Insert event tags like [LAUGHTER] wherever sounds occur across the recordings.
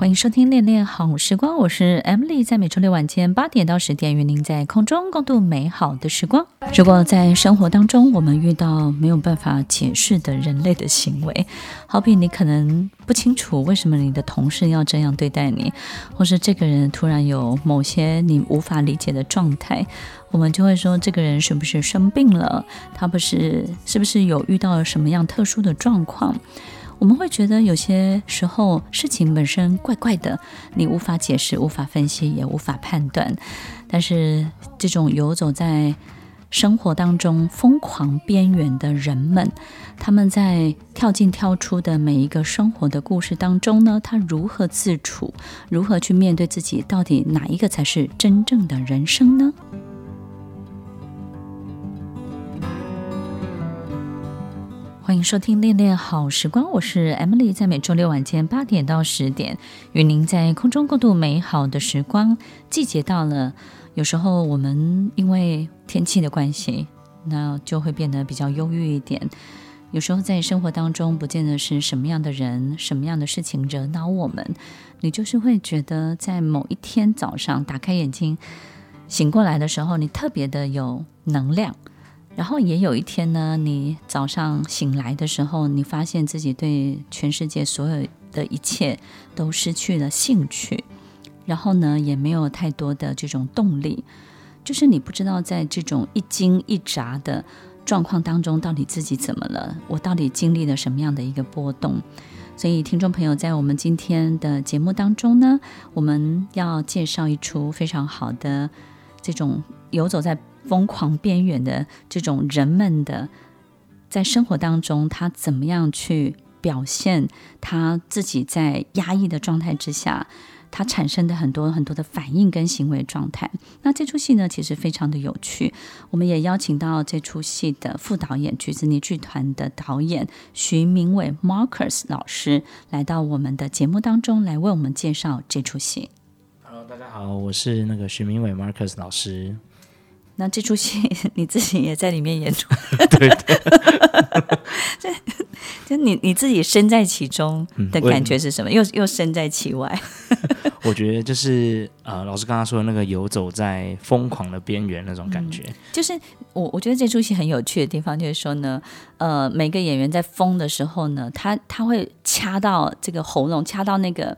欢迎收听《恋恋好时光》，我是 Emily，在每周六晚间八点到十点，与您在空中共度美好的时光。如果在生活当中，我们遇到没有办法解释的人类的行为，好比你可能不清楚为什么你的同事要这样对待你，或是这个人突然有某些你无法理解的状态，我们就会说这个人是不是生病了？他不是，是不是有遇到了什么样特殊的状况？我们会觉得有些时候事情本身怪怪的，你无法解释、无法分析、也无法判断。但是这种游走在生活当中疯狂边缘的人们，他们在跳进跳出的每一个生活的故事当中呢，他如何自处？如何去面对自己？到底哪一个才是真正的人生呢？欢迎收听《恋恋好时光》，我是 Emily，在每周六晚间八点到十点，与您在空中共度美好的时光。季节到了，有时候我们因为天气的关系，那就会变得比较忧郁一点。有时候在生活当中，不见得是什么样的人、什么样的事情惹恼我们，你就是会觉得在某一天早上打开眼睛醒过来的时候，你特别的有能量。然后也有一天呢，你早上醒来的时候，你发现自己对全世界所有的一切都失去了兴趣，然后呢，也没有太多的这种动力，就是你不知道在这种一惊一乍的状况当中，到底自己怎么了，我到底经历了什么样的一个波动。所以，听众朋友，在我们今天的节目当中呢，我们要介绍一出非常好的这种游走在。疯狂边缘的这种人们的，在生活当中，他怎么样去表现他自己在压抑的状态之下，他产生的很多很多的反应跟行为状态。那这出戏呢，其实非常的有趣。我们也邀请到这出戏的副导演橘子妮剧团的导演徐明伟 Marcus 老师来到我们的节目当中，来为我们介绍这出戏。Hello，大家好，我是那个徐明伟 Marcus 老师。那这出戏你自己也在里面演出，[LAUGHS] [LAUGHS] 对对，就就你你自己身在其中的感觉是什么？嗯、又又身在其外。[LAUGHS] 我觉得就是呃，老师刚刚说的那个游走在疯狂的边缘那种感觉。嗯、就是我我觉得这出戏很有趣的地方，就是说呢，呃，每个演员在疯的时候呢，他他会掐到这个喉咙，掐到那个。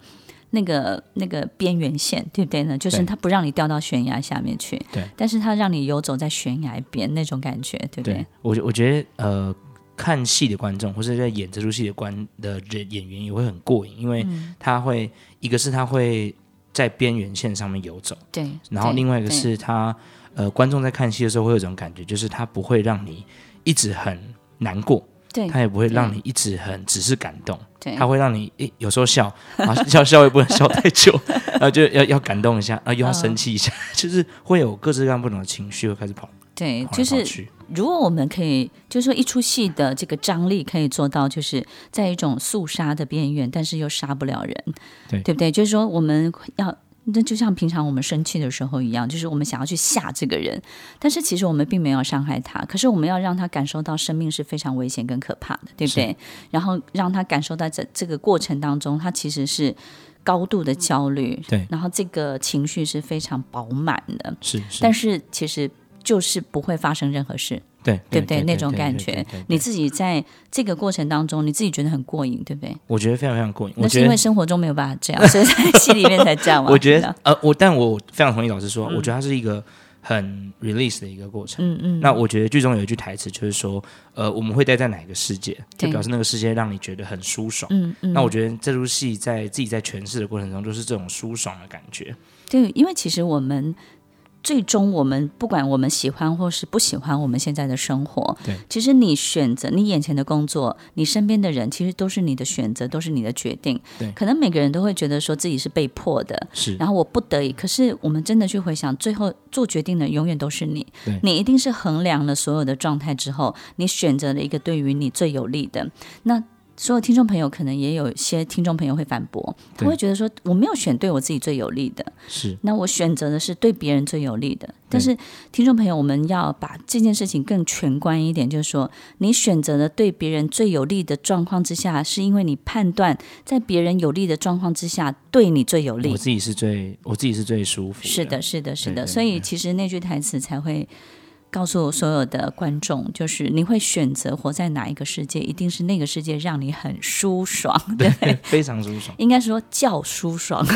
那个那个边缘线，对不对呢？就是它不让你掉到悬崖下面去，对，但是它让你游走在悬崖边那种感觉，对不对？对，我我觉得呃，看戏的观众或者在演这出戏的观的人演员也会很过瘾，因为他会、嗯、一个是他会在边缘线上面游走，对，然后另外一个是他呃，观众在看戏的时候会有一种感觉，就是他不会让你一直很难过。对，他也不会让你一直很只是感动，对，他会让你诶有时候笑，啊笑笑也不能笑太久，然后就要要感动一下，啊又要生气一下，嗯，就是会有各式各样不同的情绪会开始跑。对，就是如果我们可以，就是说一出戏的这个张力可以做到，就是在一种肃杀的边缘，但是又杀不了人，对，对不对？就是说我们要。那就像平常我们生气的时候一样，就是我们想要去吓这个人，但是其实我们并没有伤害他，可是我们要让他感受到生命是非常危险跟可怕的，对不对？然后让他感受到在这个过程当中，他其实是高度的焦虑，对，然后这个情绪是非常饱满的，是，是，但是其实就是不会发生任何事。对，对不对？那种感觉，你自己在这个过程当中，你自己觉得很过瘾，对不对？我觉得非常非常过瘾。那是因为生活中没有办法这样，所以在戏里面才这样。[LAUGHS] 我觉得，呃，我但我非常同意老师说，嗯、我觉得它是一个很 release 的一个过程。嗯嗯。那我觉得剧中有一句台词，就是说，呃，我们会待在哪个世界，就表示那个世界让你觉得很舒爽。嗯嗯。那我觉得这出戏在自己在诠释的过程中，就是这种舒爽的感觉。对，因为其实我们。最终我们不管我们喜欢或是不喜欢我们现在的生活，对，其实你选择你眼前的工作，你身边的人，其实都是你的选择，都是你的决定。对，可能每个人都会觉得说自己是被迫的，是，然后我不得已。可是我们真的去回想，最后做决定的永远都是你。对，你一定是衡量了所有的状态之后，你选择了一个对于你最有利的。那。所有听众朋友可能也有些听众朋友会反驳，他会觉得说，我没有选对我自己最有利的，是，那我选择的是对别人最有利的。但是听众朋友，我们要把这件事情更全观一点，就是说，你选择的对别人最有利的状况之下，是因为你判断在别人有利的状况之下对你最有利。我自己是最，我自己是最舒服的。是的，是的，是的。所以其实那句台词才会。告诉所有的观众，就是你会选择活在哪一个世界，一定是那个世界让你很舒爽，对，对，[LAUGHS] 非常舒爽。应该说叫舒爽。[LAUGHS]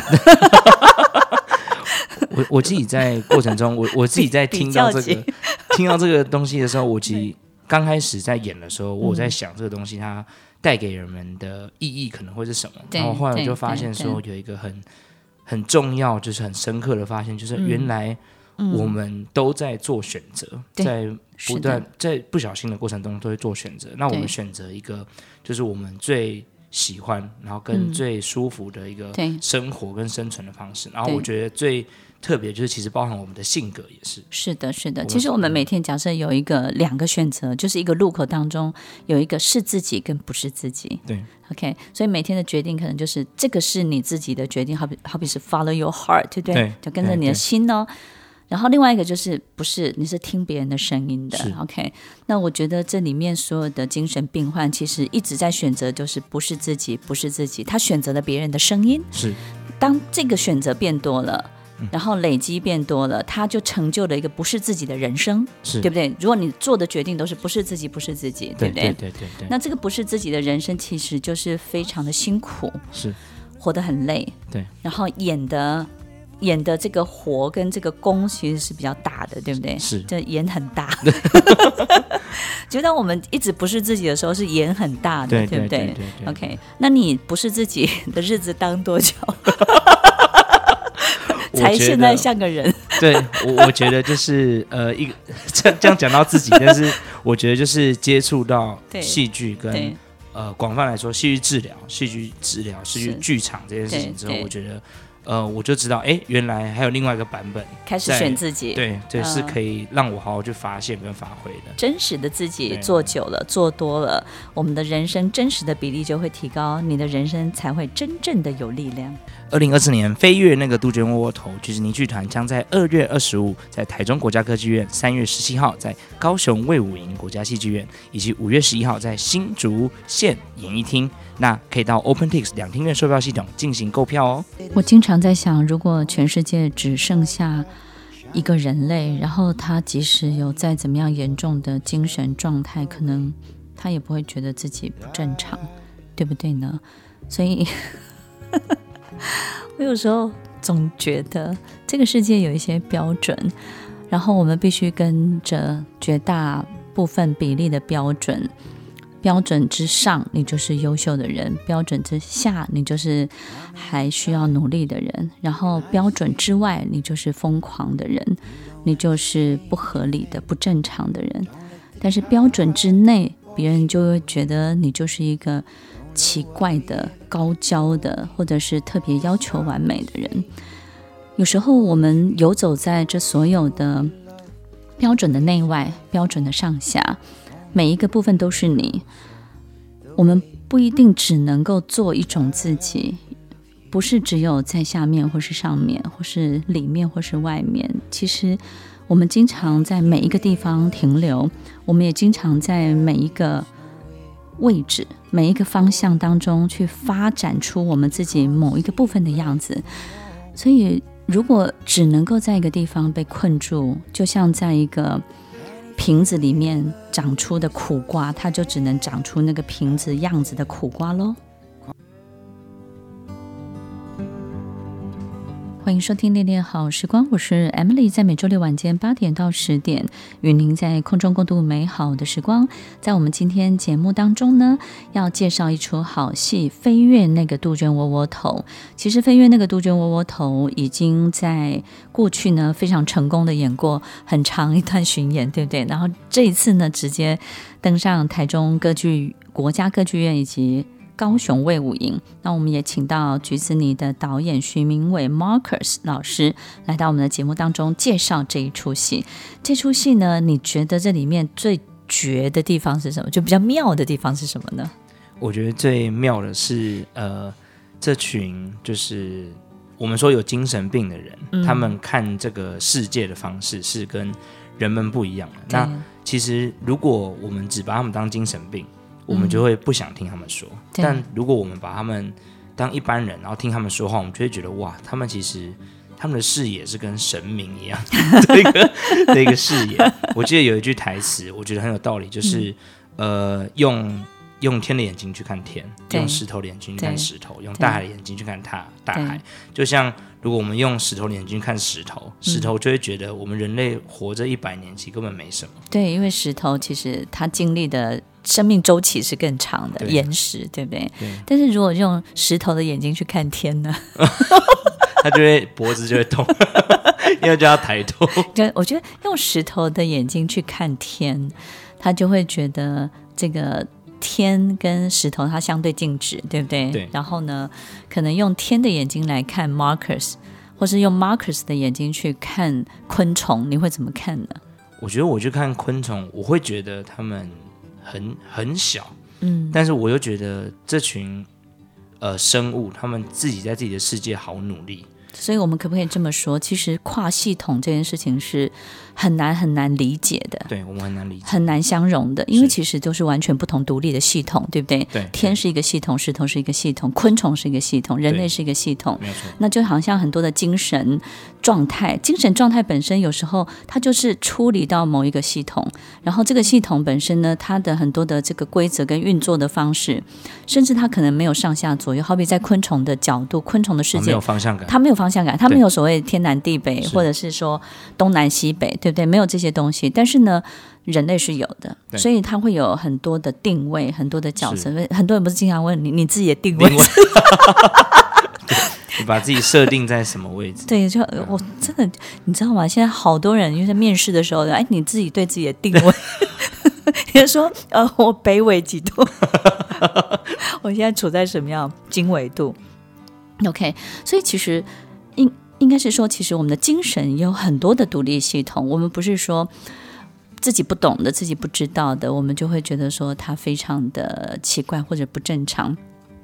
我我自己在过程中，我我自己在听到这个听到这个东西的时候，我其实刚开始在演的时候，我在想这个东西它带给人们的意义可能会是什么。然后后来我就发现说，有一个很很重要，就是很深刻的发现，就是原来。我们都在做选择，在不断在不小心的过程中都会做选择。那我们选择一个，就是我们最喜欢，然后跟最舒服的一个生活跟生存的方式。然后我觉得最特别就是，其实包含我们的性格也是。是的，是的。其实我们每天假设有一个两个选择，就是一个路口当中有一个是自己跟不是自己。对，OK。所以每天的决定可能就是这个是你自己的决定，好比好比是 follow your heart，对不对？对，就跟着你的心哦。然后另外一个就是不是你是听别人的声音的，OK？那我觉得这里面所有的精神病患其实一直在选择，就是不是自己，不是自己，他选择了别人的声音。是，当这个选择变多了，然后累积变多了，他就成就了一个不是自己的人生，是对不对？如果你做的决定都是不是自己，不是自己，对不对？对对对对对。那这个不是自己的人生，其实就是非常的辛苦，是活得很累，对，然后演的。演的这个活跟这个功其实是比较大的，对不对？是，这演很大。[LAUGHS] 就当我们一直不是自己的时候，是演很大的，对，对不对，对，对，对，对？OK，那你不是自己的日子当多久？[LAUGHS] 才现在像个人？[LAUGHS] 对，我我觉得就是呃，一个这这样讲到自己，但是我觉得就是接触到戏剧跟呃广泛来说，戏剧治疗、戏剧治疗、戏剧剧场这件事情之后，我觉得。呃，我就知道，哎，原来还有另外一个版本，开始选自己，对，这是可以让我好好去发现跟发挥的。真实的自己做久了，做多了，我们的人生真实的比例就会提高，你的人生才会真正的有力量。二零二四年飞跃那个杜鹃窝窝头橘子泥剧团将在二月二十五在台中国家歌剧院，三月十七号在高雄卫武营国家戏剧院，以及五月十一号在新竹县演艺厅。那可以到 OpenTix 两厅院售票系统进行购票哦。我经常在想，如果全世界只剩下一个人类，然后他即使有再怎么样严重的精神状态，可能他也不会觉得自己不正常，对不对呢？所以。[LAUGHS] 我有时候总觉得这个世界有一些标准，然后我们必须跟着绝大部分比例的标准。标准之上，你就是优秀的人；标准之下，你就是还需要努力的人。然后标准之外，你就是疯狂的人，你就是不合理的、不正常的人。但是标准之内，别人就会觉得你就是一个。奇怪的、高焦的，或者是特别要求完美的人，有时候我们游走在这所有的标准的内外、标准的上下，每一个部分都是你。我们不一定只能够做一种自己，不是只有在下面，或是上面，或是里面，或是外面。其实我们经常在每一个地方停留，我们也经常在每一个。位置，每一个方向当中去发展出我们自己某一个部分的样子。所以，如果只能够在一个地方被困住，就像在一个瓶子里面长出的苦瓜，它就只能长出那个瓶子样子的苦瓜喽。欢迎收听《恋恋好时光》，我是 Emily，在每周六晚间八点到十点，与您在空中共度美好的时光。在我们今天节目当中呢，要介绍一出好戏《飞越那个杜鹃窝窝头》。其实，《飞越那个杜鹃窝窝头》已经在过去呢非常成功的演过很长一段巡演，对不对？然后这一次呢，直接登上台中歌剧国家歌剧院以及。高雄卫武营，那我们也请到《橘子泥》的导演徐明伟 Marcus 老师来到我们的节目当中介绍这一出戏。这出戏呢，你觉得这里面最绝的地方是什么？就比较妙的地方是什么呢？我觉得最妙的是，呃，这群就是我们说有精神病的人，嗯、他们看这个世界的方式是跟人们不一样的。那其实，如果我们只把他们当精神病，我们就会不想听他们说，嗯、但如果我们把他们当一般人，然后听他们说话，我们就会觉得哇，他们其实他们的视野是跟神明一样的一个的一个视野。我记得有一句台词，我觉得很有道理，就是、嗯、呃，用用天的眼睛去看天，用石头的眼睛去看石头，用大海的眼睛去看大大海，就像。如果我们用石头的眼睛看石头，石头就会觉得我们人类活着一百年，其实根本没什么。对，因为石头其实它经历的生命周期是更长的，岩石，对不对？对。但是如果用石头的眼睛去看天呢？[LAUGHS] 他就会脖子就会痛，[LAUGHS] 因为就要抬头。[LAUGHS] 对，我觉得用石头的眼睛去看天，他就会觉得这个。天跟石头它相对静止，对不对？对。然后呢，可能用天的眼睛来看 Marcus，或是用 Marcus 的眼睛去看昆虫，你会怎么看呢？我觉得我去看昆虫，我会觉得他们很很小，嗯，但是我又觉得这群呃生物，他们自己在自己的世界好努力。所以我们可不可以这么说？其实跨系统这件事情是很难很难理解的。对，我们很难理解，很难相容的，因为其实都是完全不同独立的系统，对不对？对。天是一个系统，石头是一个系统，昆虫是一个系统，人类是一个系统。没错。那就好像很多的精神状态，精神状态本身有时候它就是出离到某一个系统，然后这个系统本身呢，它的很多的这个规则跟运作的方式，甚至它可能没有上下左右。好比在昆虫的角度，昆虫的世界，哦，没有方向感，它没有方。向感，它没有所谓天南地北，或者是说东南西北，对不对？没有这些东西，但是呢，人类是有的，所以它会有很多的定位，很多的角色。很多人不是经常问你，你自己的定位？[LAUGHS] 你把自己设定在什么位置？对，就我真的，你知道吗？现在好多人因为在面试的时候，哎，你自己对自己的定位，[LAUGHS] 比如说，呃，我北纬几度？[LAUGHS] 我现在处在什么样经纬度？OK，所以其实。应应该是说，其实我们的精神有很多的独立系统。我们不是说自己不懂的、自己不知道的，我们就会觉得说它非常的奇怪或者不正常。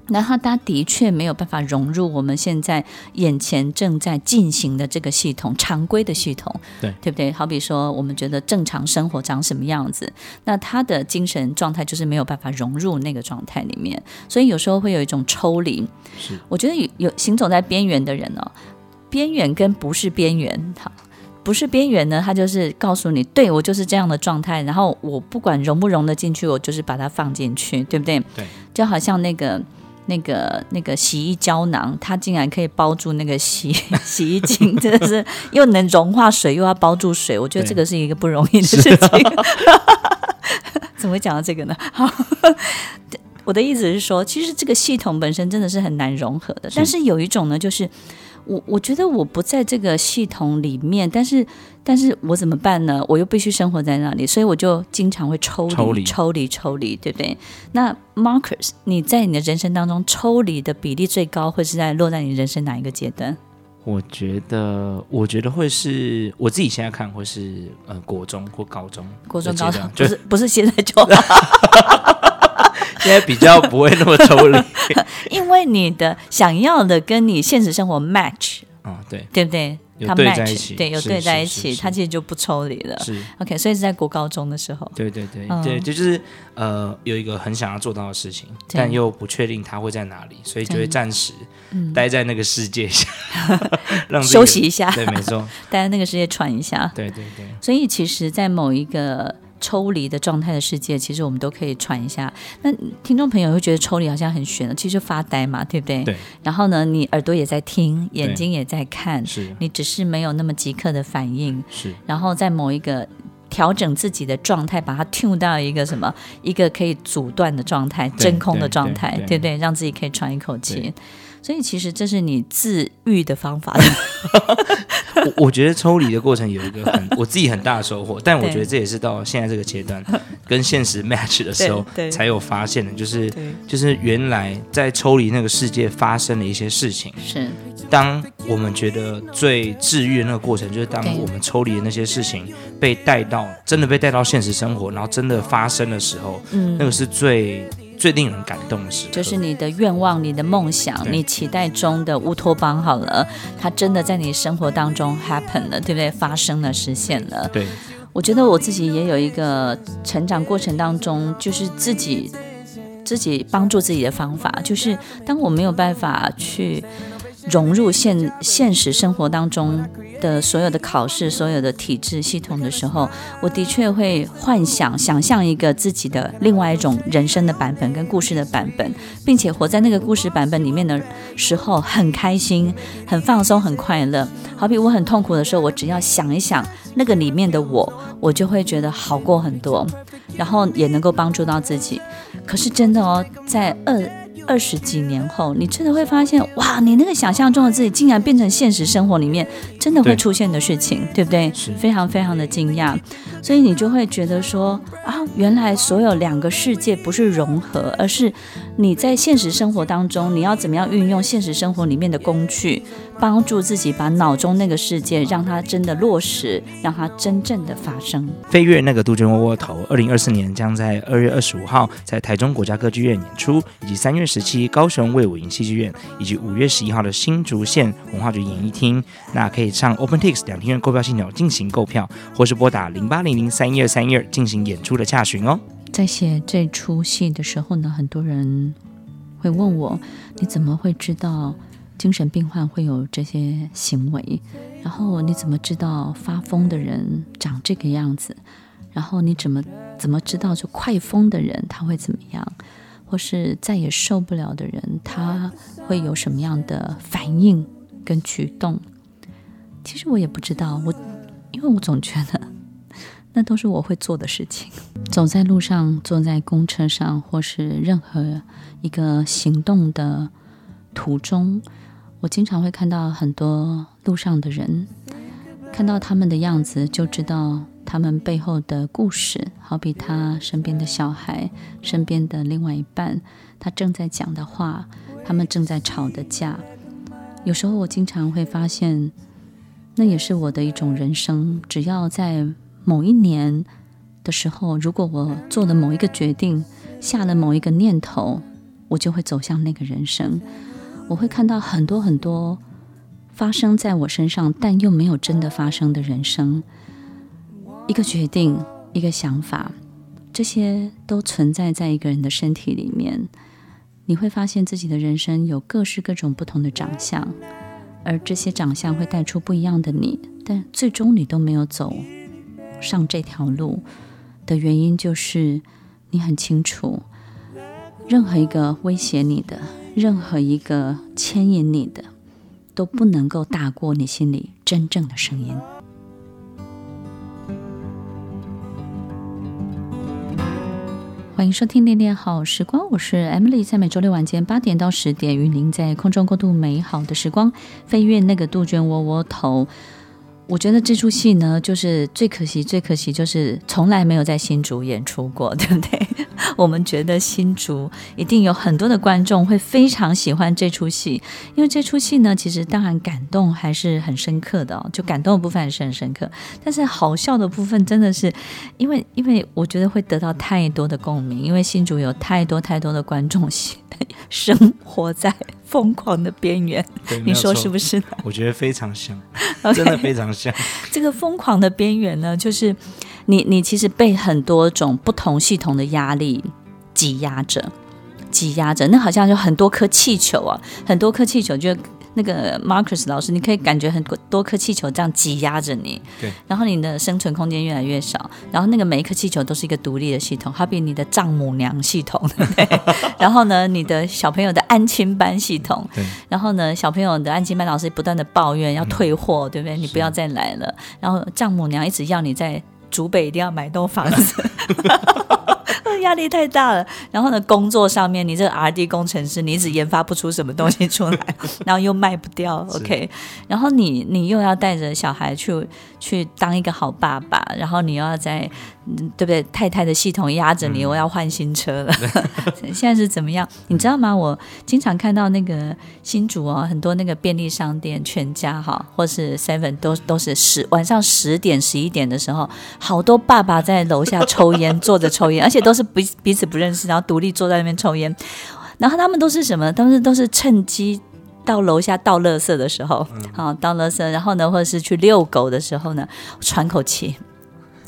那它它的确没有办法融入我们现在眼前正在进行的这个系统，常规的系统，对对不对？好比说，我们觉得正常生活长什么样子，那他的精神状态就是没有办法融入那个状态里面，所以有时候会有一种抽离。是，我觉得有有行走在边缘的人哦。边缘跟不是边缘，好，不是边缘呢，它就是告诉你，对，我就是这样的状态，然后我不管融不融得进去，我就是把它放进去，对不对？对，就好像那个那个那个洗衣胶囊，它竟然可以包住那个洗 [LAUGHS] 洗衣精，真的是又能融化水，又要包住水，我觉得这个是一个不容易的事情。[LAUGHS] 怎么会讲到这个呢？好，[LAUGHS] 我的意思是说，其实这个系统本身真的是很难融合的，但是有一种呢，就是。我我觉得我不在这个系统里面，但是但是我怎么办呢？我又必须生活在那里，所以我就经常会抽离、抽离、抽离、对不对？那 Marcus，你在你的人生当中抽离的比例最高，会是在落在你人生哪一个阶段？我觉得，我觉得会是我自己现在看会是呃国中或高中，国中高中就是不是现在就。[LAUGHS] 现在比较不会那么抽离，[LAUGHS] 因为你的想要的跟你现实生活 match，哦，对，对不对？它 match，对，有对在一起，它其实就不抽离了。是 OK，所以是在国高中的时候，对对对对，这就是呃有一个很想要做到的事情，但又不确定它会在哪里，所以就会暂时待在那个世界下，[LAUGHS] 让休息一下。对，没错，[LAUGHS] 待在那个世界喘一下。对对对。所以其实，在某一个。抽离的状态的世界，其实我们都可以传一下。那听众朋友会觉得抽离好像很悬了，其实就发呆嘛，对不对？对。然后呢，你耳朵也在听，眼睛也在看，是你只是没有那么即刻的反应。是。然后在某一个调整自己的状态，把它 tune 到一个什么，一个可以阻断的状态，真空的状态，对，对，对，对不对？让自己可以喘一口气。所以其实这是你自愈的方法。[LAUGHS] 我我觉得抽离的过程有一个很我自己很大的收获，但我觉得这也是到现在这个阶段跟现实 match 的时候 [LAUGHS] 才有发现的，就是就是原来在抽离那个世界发生了一些事情。是，当我们觉得最治愈的那个过程，就是当我们抽离的那些事情被带到真的被带到现实生活，然后真的发生的时候，嗯，那个是最。最令人感动的是，就是你的愿望、你的梦想、你期待中的乌托邦，好了，它真的在你生活当中 happen 了，对不对？发生了，实现了。对，我觉得我自己也有一个成长过程当中，就是自己自己帮助自己的方法，就是当我没有办法去。融入现现实生活当中的所有的考试、所有的体制系统的时候，我的确会幻想、想象一个自己的另外一种人生的版本跟故事的版本，并且活在那个故事版本里面的时候，很开心、很放松、很快乐。好比我很痛苦的时候，我只要想一想那个里面的我，我就会觉得好过很多，然后也能够帮助到自己。可是真的哦，在二。二十几年后，你真的会发现，哇，你那个想象中的自己，竟然变成现实生活里面真的会出现的事情，对，对不对？是非常非常的惊讶，所以你就会觉得说，啊，原来所有两个世界不是融合，而是你在现实生活当中，你要怎么样运用现实生活里面的工具，帮助自己把脑中那个世界让它真的落实，让它真正的发生。飞跃那个杜鹃窝窝头，二零二四年将在二月二十五号在台中国家歌剧院演出，以及三月十七高雄卫武营戏剧院，以及五月十一号的新竹县文化局演艺厅。那可以上 OpenTix 两厅院购票系统进行购票，或是拨打零八零零三一二三一二进行演出的洽询哦。在写这出戏的时候呢，很多人会问我，你怎么会知道？精神病患会有这些行为，然后你怎么知道发疯的人长这个样子？然后你怎么怎么知道就快疯的人他会怎么样？或是再也受不了的人他会有什么样的反应跟举动？其实我也不知道，我因为我总觉得那都是我会做的事情。走在路上，坐在公车上，或是任何一个行动的途中。我经常会看到很多路上的人，看到他们的样子，就知道他们背后的故事。好比他身边的小孩，身边的另外一半，他正在讲的话，他们正在吵的架。有时候我经常会发现，那也是我的一种人生。只要在某一年的时候，如果我做了某一个决定，下了某一个念头，我就会走向那个人生。我会看到很多很多发生在我身上，但又没有真的发生的人生。一个决定，一个想法，这些都存在在一个人的身体里面。你会发现自己的人生有各式各种不同的长相，而这些长相会带出不一样的你。但最终你都没有走上这条路的原因，就是你很清楚，任何一个威胁你的。任何一个牵引你的，都不能够大过你心里真正的声音。欢迎收听《恋恋好时光》，我是 Emily，在每周六晚间八点到十点，与您在空中共度美好的时光。飞跃那个杜鹃窝窝头，我觉得这出戏呢，就是最可惜，最可惜就是从来没有在新竹演出过，对不对？[LAUGHS] 我们觉得新竹一定有很多的观众会非常喜欢这出戏，因为这出戏呢，其实当然感动还是很深刻的哦，就感动的部分还是很深刻，但是好笑的部分真的是，因为因为我觉得会得到太多的共鸣，因为新竹有太多太多的观众生活在疯狂的边缘，你说是不是呢？我觉得非常像，[LAUGHS] 真的非常像。这个疯狂的边缘呢，就是。你你其实被很多种不同系统的压力挤压着，挤压着，那好像有很多颗气球啊，很多颗气球就那个 Marcus 老师，你可以感觉很多颗气球这样挤压着你，对，然后你的生存空间越来越少，然后那个每一颗气球都是一个独立的系统，好比你的丈母娘系统，[LAUGHS] 对，然后呢，你的小朋友的安亲班系统，对，然后呢，小朋友的安亲班老师不断的抱怨要退货，嗯、对不对？你不要再来了，然后丈母娘一直要你在竹北一定要买栋房子。[LAUGHS] 压力太大了，然后呢，工作上面你这个 R&D 工程师，你一直研发不出什么东西出来，[LAUGHS] 然后又卖不掉，OK，然后你你又要带着小孩去去当一个好爸爸，然后你又要在。嗯，对不对？太太的系统压着你，嗯、我要换新车了。[LAUGHS] 现在是怎么样？你知道吗？我经常看到那个新竹哦，很多那个便利商店、全家哈，或是 Seven 都都是十晚上十点、十一点的时候，好多爸爸在楼下抽烟，坐着抽烟，[LAUGHS] 而且都是彼彼此不认识，然后独立坐在那边抽烟。然后他们都是什么？他们都是趁机到楼下倒垃圾的时候，好、嗯、倒垃圾，然后呢，或者是去遛狗的时候呢，喘口气。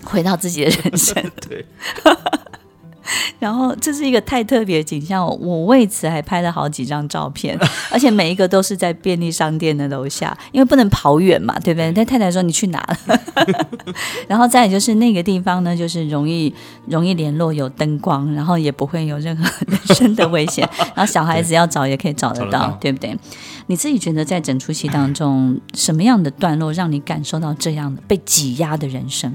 回到自己的人生，[LAUGHS] 对。[LAUGHS] 然后这是一个太特别的景象，我为此还拍了好几张照片，[LAUGHS] 而且每一个都是在便利商店的楼下，因为不能跑远嘛，对不对？但太太说你去哪了？然后再就是那个地方呢，就是容易容易联络，有灯光，然后也不会有任何人身的危险，然后小孩子要找也可以找得到，对不对？你自己觉得在整出戏当中，什么样的段落让你感受到这样的被挤压的人生？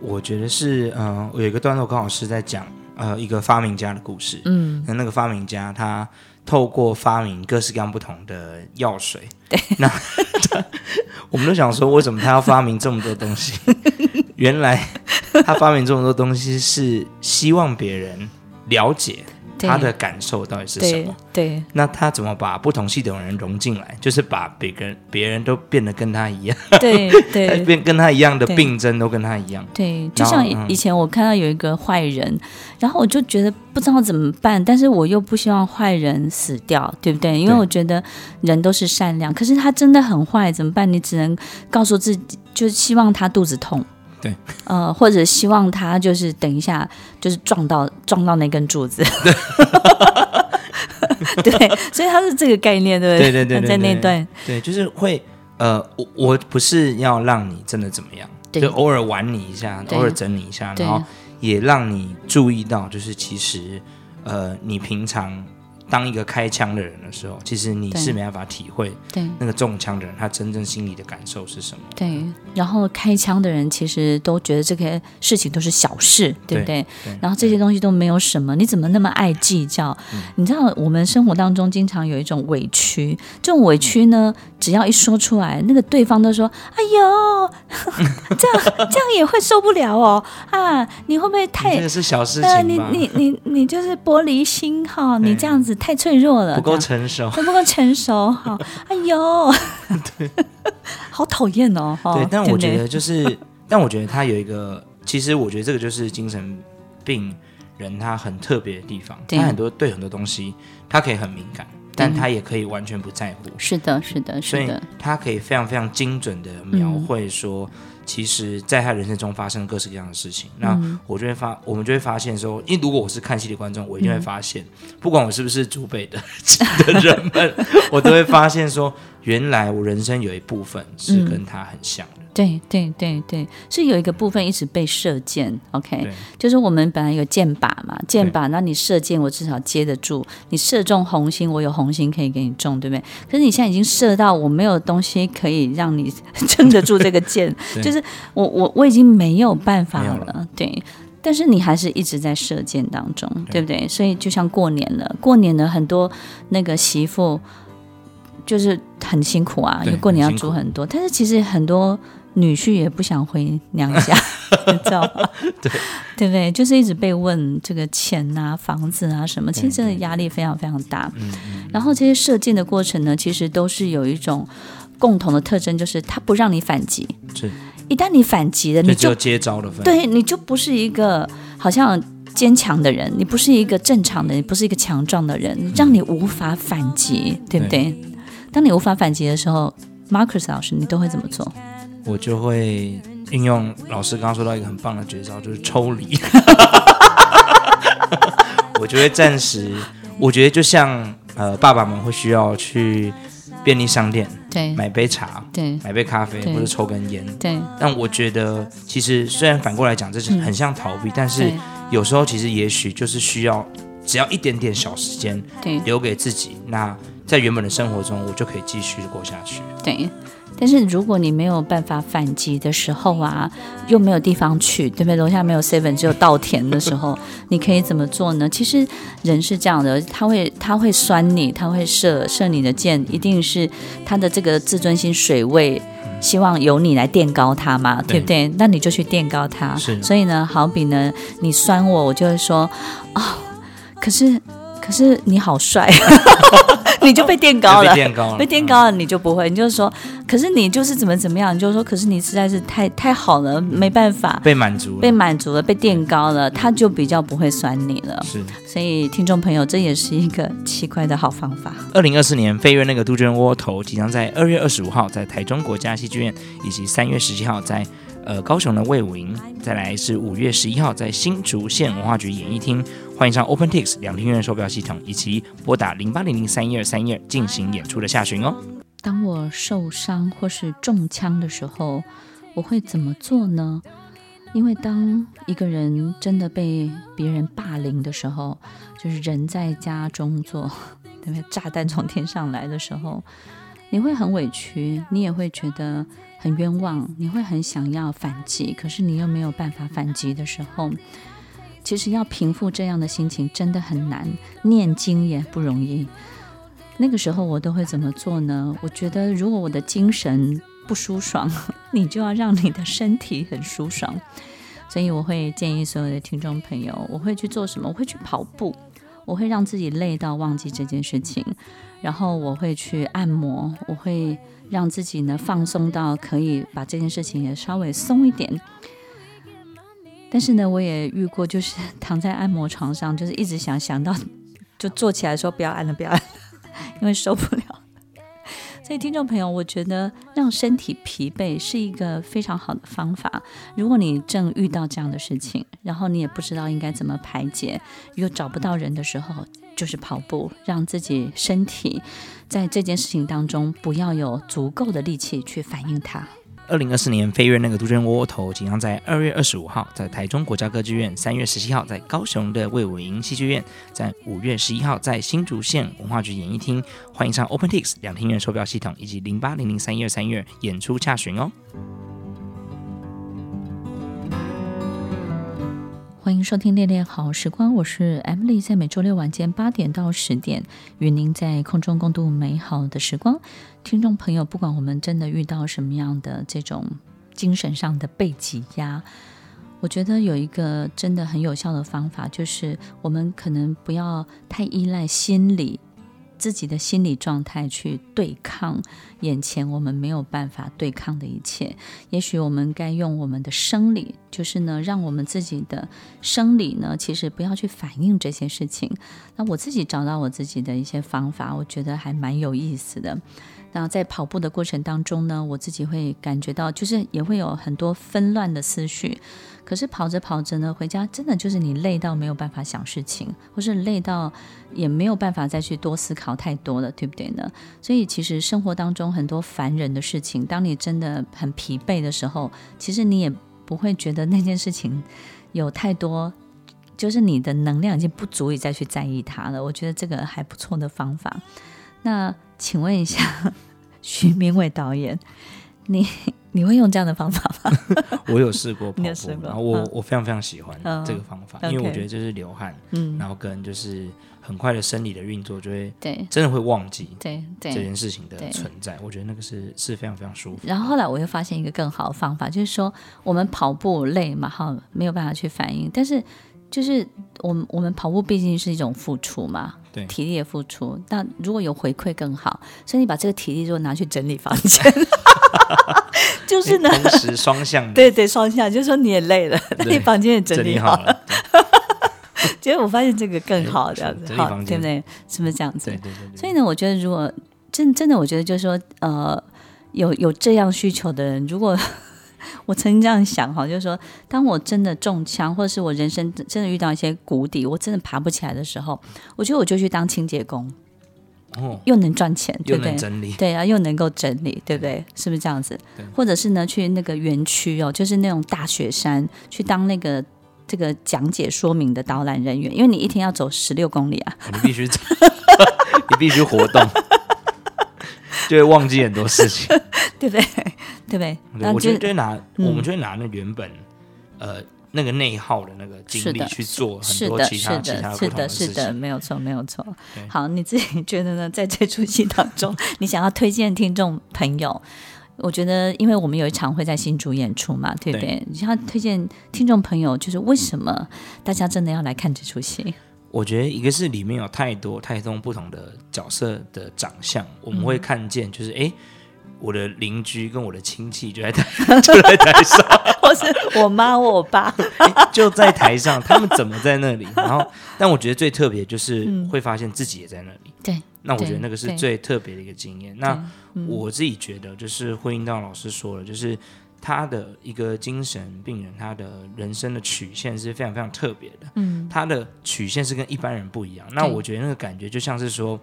我觉得是，嗯、呃，我有一个段落刚好是在讲，呃，一个发明家的故事。嗯，那那个发明家他透过发明各式各样不同的药水，对，那 [LAUGHS] 我们都想说，为什么他要发明这么多东西？[LAUGHS] 原来他发明这么多东西是希望别人了解。他的感受到底是什么？对，对，那他怎么把不同系统的人融进来？就是把别人别人都变得跟他一样，对对，[LAUGHS] 变跟他一样的病症都跟他一样。对，就像以前我看到有一个坏人，嗯，然后我就觉得不知道怎么办，但是我又不希望坏人死掉，对不对？因为我觉得人都是善良，可是他真的很坏，怎么办？你只能告诉自己，就是希望他肚子痛。对，呃，或者希望他就是等一下，就是撞到撞到那根柱子。对，[LAUGHS] 对，所以他是这个概念，对不对？对对对，在那段，对，就是会，呃，我我不是要让你真的怎么样，就偶尔玩你一下，偶尔整你一下，然后也让你注意到，就是其实，呃，你平常。当一个开枪的人的时候，其实你是没办法体会，对那个中枪的人他真正心里的感受是什么。对，然后开枪的人其实都觉得这些事情都是小事，对不对？对对，然后这些东西都没有什么，你怎么那么爱计较？你知道我们生活当中经常有一种委屈，这种委屈呢，只要一说出来，那个对方都说：“哎呦，[LAUGHS] 这样 [LAUGHS] 这样也会受不了哦啊！你会不会太……这个是小事情？呃、你你你你就是玻璃心哈、哦，你这样子。”太脆弱了，不够成熟，[LAUGHS] 不够成熟。好，哎呦，对，好讨厌哦。对，但我觉得就是，但我觉得他有一个，其实我觉得这个就是精神病人他很特别的地方。他很多对很多东西，他可以很敏感，但他也可以完全不在乎。是的，是的，是的。所以他可以非常非常精准的描绘说。其实，在他人生中发生各式各样的事情，那我就会发，我们就会发现说，因为如果我是看戏的观众，我一定会发现，不管我是不是祖北的 [LAUGHS] 的人们，我都会发现说，原来我人生有一部分是跟他很像的。对对对对，是有一个部分一直被射箭，OK，就是我们本来有箭靶嘛，箭靶，那你射箭，我至少接得住，你射中红心，我有红心可以给你中，对不对？可是你现在已经射到我没有东西可以让你 [LAUGHS] 撑得住这个箭，就是我我我已经没有办法了，了，对。但是你还是一直在射箭当中，对，对不对？所以就像过年了，过年了很多那个媳妇就是很辛苦啊，因为过年要煮很多，但是其实很多。女婿也不想回娘家，[LAUGHS] 你知道吗？对，对不对？就是一直被问这个钱啊、房子啊什么，其实真的压力非常非常大。嗯嗯。然后这些射箭的过程呢，其实都是有一种共同的特征，就是他不让你反击。是。一旦你反击了，你就接招了。对，你就不是一个好像坚强的人，你不是一个正常的，你不是一个强壮的人，让你无法反击，对不对？对。当你无法反击的时候，Marcus 老师，你都会怎么做？我就会运用老师刚刚说到一个很棒的绝招，就是抽离。[LAUGHS] 我就会暂时，我觉得就像呃，爸爸们会需要去便利商店，对，买杯茶，对，买杯咖啡或者抽根烟，对。但我觉得，其实虽然反过来讲，这是很像逃避，嗯、但是有时候其实也许就是需要，只要一点点小时间，对，留给自己，那在原本的生活中，我就可以继续过下去。对。但是如果你没有办法反击的时候啊，又没有地方去，对不对？楼下没有 seven，只有稻田的时候，[LAUGHS] 你可以怎么做呢？其实人是这样的，他会他会酸你，他会射射你的箭，一定是他的这个自尊心水位，希望由你来垫高他嘛，对不对？那你就去垫高他。所以呢，好比呢，你酸我，我就会说，哦，可是可是你好帅。[LAUGHS] [LAUGHS] 你就被垫高了，被垫高了，被垫高了，你就不会。你就说，可是你就是怎么怎么样，你就说，可是你实在是太太好了，没办法被满足，被满足了，被垫高了，他就比较不会酸你了。是，所以听众朋友，这也是一个奇怪的好方法。二零二四年飞跃那个杜鹃窝头即将在二月二十五号在台中国家戏剧院，以及三月十七号在呃高雄的魏武营，再来是五月十一号在新竹县文化局演艺厅。欢迎上 OpenTix 两厅院售票系统，以及拨打零八零零三一二三一二进行演出的洽询哦。当我受伤或是中枪的时候，我会怎么做呢？因为当一个人真的被别人霸凌的时候，就是人在家中坐，[LAUGHS] 对不对？炸弹从天上来的时候，你会很委屈，你也会觉得很冤枉，你会很想要反击，可是你又没有办法反击的时候。其实要平复这样的心情真的很难，念经也不容易。那个时候我都会怎么做呢？我觉得如果我的精神不舒爽，[LAUGHS] 你就要让你的身体很舒爽。所以我会建议所有的听众朋友，我会去做什么？我会去跑步，我会让自己累到忘记这件事情，然后我会去按摩，我会让自己呢放松到可以把这件事情也稍微松一点。但是呢，我也遇过，就是躺在按摩床上，就是一直想想到，就坐起来说不要按了，不要按了，因为受不了。所以听众朋友，我觉得让身体疲惫是一个非常好的方法。如果你正遇到这样的事情，然后你也不知道应该怎么排解，又找不到人的时候，就是跑步，让自己身体在这件事情当中不要有足够的力气去反映它。二零二四年飞跃那个杜鹃窝窝头即将在二月二十五号在台中国家歌剧院，三月十七号在高雄的魏武营戏剧院，在五月十一号在新竹县文化局演艺厅，欢迎上 OpenTix 两厅院售票系统以及零八零零三一二三一二演出洽询哦。欢迎收听《恋恋好时光》，我是 Emily，在每周六晚间八点到十点，与您在空中共度美好的时光。听众朋友，不管我们真的遇到什么样的这种精神上的被挤压，我觉得有一个真的很有效的方法，就是我们可能不要太依赖心理。自己的心理状态去对抗眼前我们没有办法对抗的一切，也许我们该用我们的生理，就是呢，让我们自己的生理呢，其实不要去反映这些事情。那我自己找到我自己的一些方法，我觉得还蛮有意思的。那在跑步的过程当中呢，我自己会感觉到，就是也会有很多纷乱的思绪。可是跑着跑着呢，回家真的就是你累到没有办法想事情，或是累到也没有办法再去多思考太多了，对不对呢？所以其实生活当中很多烦人的事情，当你真的很疲惫的时候，其实你也不会觉得那件事情有太多，就是你的能量已经不足以再去在意它了。我觉得这个还不错的方法。那请问一下，[LAUGHS] 徐明伟导演，你？你会用这样的方法吗？[LAUGHS] 我有试过跑步，[LAUGHS] 然后我、嗯、我非常非常喜欢这个方法，嗯、因为我觉得就是流汗，嗯，然后跟就是很快的生理的运作，就会对真的会忘记对这件事情的存在。我觉得那个是是非常非常舒服。然后后来我又发现一个更好的方法，就是说我们跑步累嘛，哈，没有办法去反应，但是就是我们我们跑步毕竟是一种付出嘛，对，体力的付出。那如果有回馈更好，所以你把这个体力如果拿去整理房间。[LAUGHS] 就是呢，同时双向，对对双向，就是说你也累了，那你房间也整理好了。[LAUGHS] 结果我发现这个更好，这样子，好，对不对？是不是这样子？对对对。所以呢，我觉得如果真真的，我觉得就是说，呃，有有这样需求的人，如果 [LAUGHS] 我曾经这样想哈，就是说，当我真的中枪，或者是我人生真的遇到一些谷底，我真的爬不起来的时候，我觉得我就去当清洁工。哦，又能赚钱，对不对？整理，对啊，又能够整理，对不对？是不是这样子？或者是呢，去那个园区哦，就是那种大雪山，去当那个这个讲解说明的导览人员，因为你一天要走十六公里啊，你必须，[LAUGHS] 你必须活动，就会忘记很多事情，[LAUGHS] 对不对？对不对？我觉得就拿，嗯、我们就会拿那原本，呃。那个内耗的那个精力去做很多其他其他不同的事情，是的，是的，没有错，没有错。好，你自己觉得呢？在这出戏当中，你想要推荐听众朋友，我觉得，因为我们有一场会在新竹演出嘛，对不对？对，你想要推荐听众朋友，就是为什么大家真的要来看这出戏？我觉得一个是里面有太多太多不同的角色的长相，我们会看见，就是哎。嗯我的邻居跟我的亲戚就在台 [LAUGHS] 就在台上，[LAUGHS] 或是我妈我爸就在台上，[LAUGHS] 他们怎么在那里？然后，但我觉得最特别就是会发现自己也在那里。对，那我觉得那个是最特别的一个经验。那我自己觉得，就是婚姻到老师说了，就是他的一个精神病人，他的人生的曲线是非常非常特别的。嗯，他的曲线是跟一般人不一样。那我觉得那个感觉就像是说。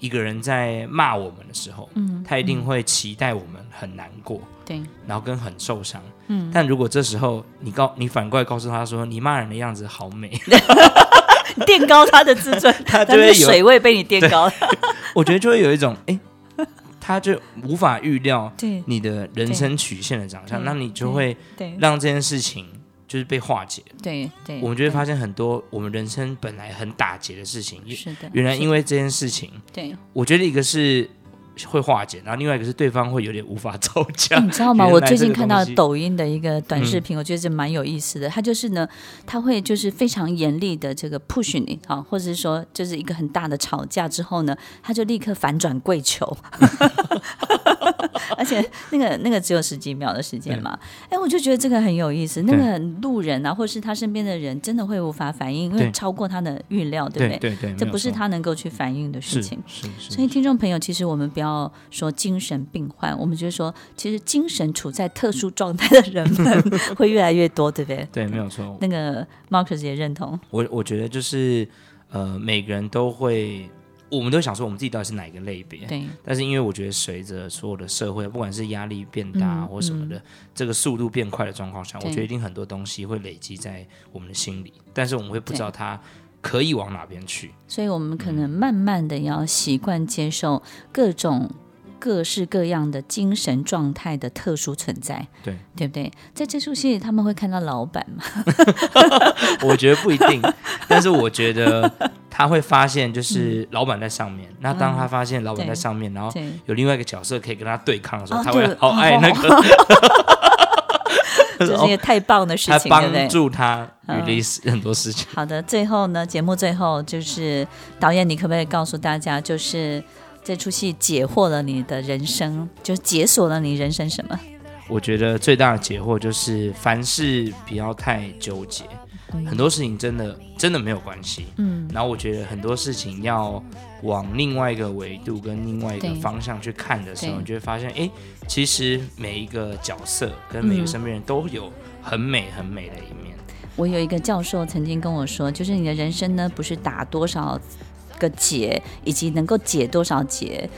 一个人在骂我们的时候，嗯，他一定会期待我们很难过，对，然后跟很受伤，嗯。但如果这时候你告你反过来告诉他说，你骂人的样子好美，[LAUGHS] 垫高他的自尊，[LAUGHS] 他就会有水位被你垫高了。[LAUGHS] 我觉得就会有一种，哎，他就无法预料你的人生曲线的长相，那你就会让这件事情。就是被化解，对对，我们就会发现很多我们人生本来很打结的事情，是的，原来因为这件事情，对，我觉得一个是会化解，然后另外一个是对方会有点无法招架，[LAUGHS] 你知道吗？我最近看到抖音的一个短视频，我觉得这蛮有意思的。他就是呢，他会就是非常严厉的这个 push 你啊，或者是说就是一个很大的吵架之后呢，他就立刻反转跪求。[LAUGHS] [LAUGHS] 而且那个那个只有十几秒的时间嘛，哎，我就觉得这个很有意思。那个路人啊，或是他身边的人，真的会无法反应，因为超过他的预料，对不对？对对，这不是他能够去反应的事情。是是。所以听众朋友，其实我们不要说精神病患，我们就说，其实精神处在特殊状态的人们会越来越多，对不对？[LAUGHS] 对，没有错。那个 Marcus 也认同。我我觉得就是呃，每个人都会。我们都想说，我们自己到底是哪一个类别？对。但是因为我觉得，随着所有的社会，不管是压力变大或什么的，嗯嗯、这个速度变快的状况下，我觉得一定很多东西会累积在我们的心里，但是我们会不知道它可以往哪边去。所以我们可能慢慢的要习惯接受各种。各式各样的精神状态的特殊存在，对对不对？在这出戏他们会看到老板吗？[LAUGHS] 我觉得不一定，但是我觉得他会发现，就是老板在上面。嗯、那当他发现老板在上面，嗯、然后有另外一个角色可以跟他对抗的时候，他会好爱那个。[LAUGHS] [LAUGHS] 这是一个太棒的事情，帮助他 release 很多事情。好的，最后呢，节目最后就是导演，你可不可以告诉大家，就是？这出戏解惑了你的人生，就解锁了你人生什么？我觉得最大的解惑就是凡事不要太纠结，嗯、很多事情真的真的没有关系。嗯，然后我觉得很多事情要往另外一个维度跟另外一个方向去看的时候，你就会发现，哎，其实每一个角色跟每个身边人都有很美很美的一面。我有一个教授曾经跟我说，就是你的人生呢，不是打多少。个结以及能够解多少结，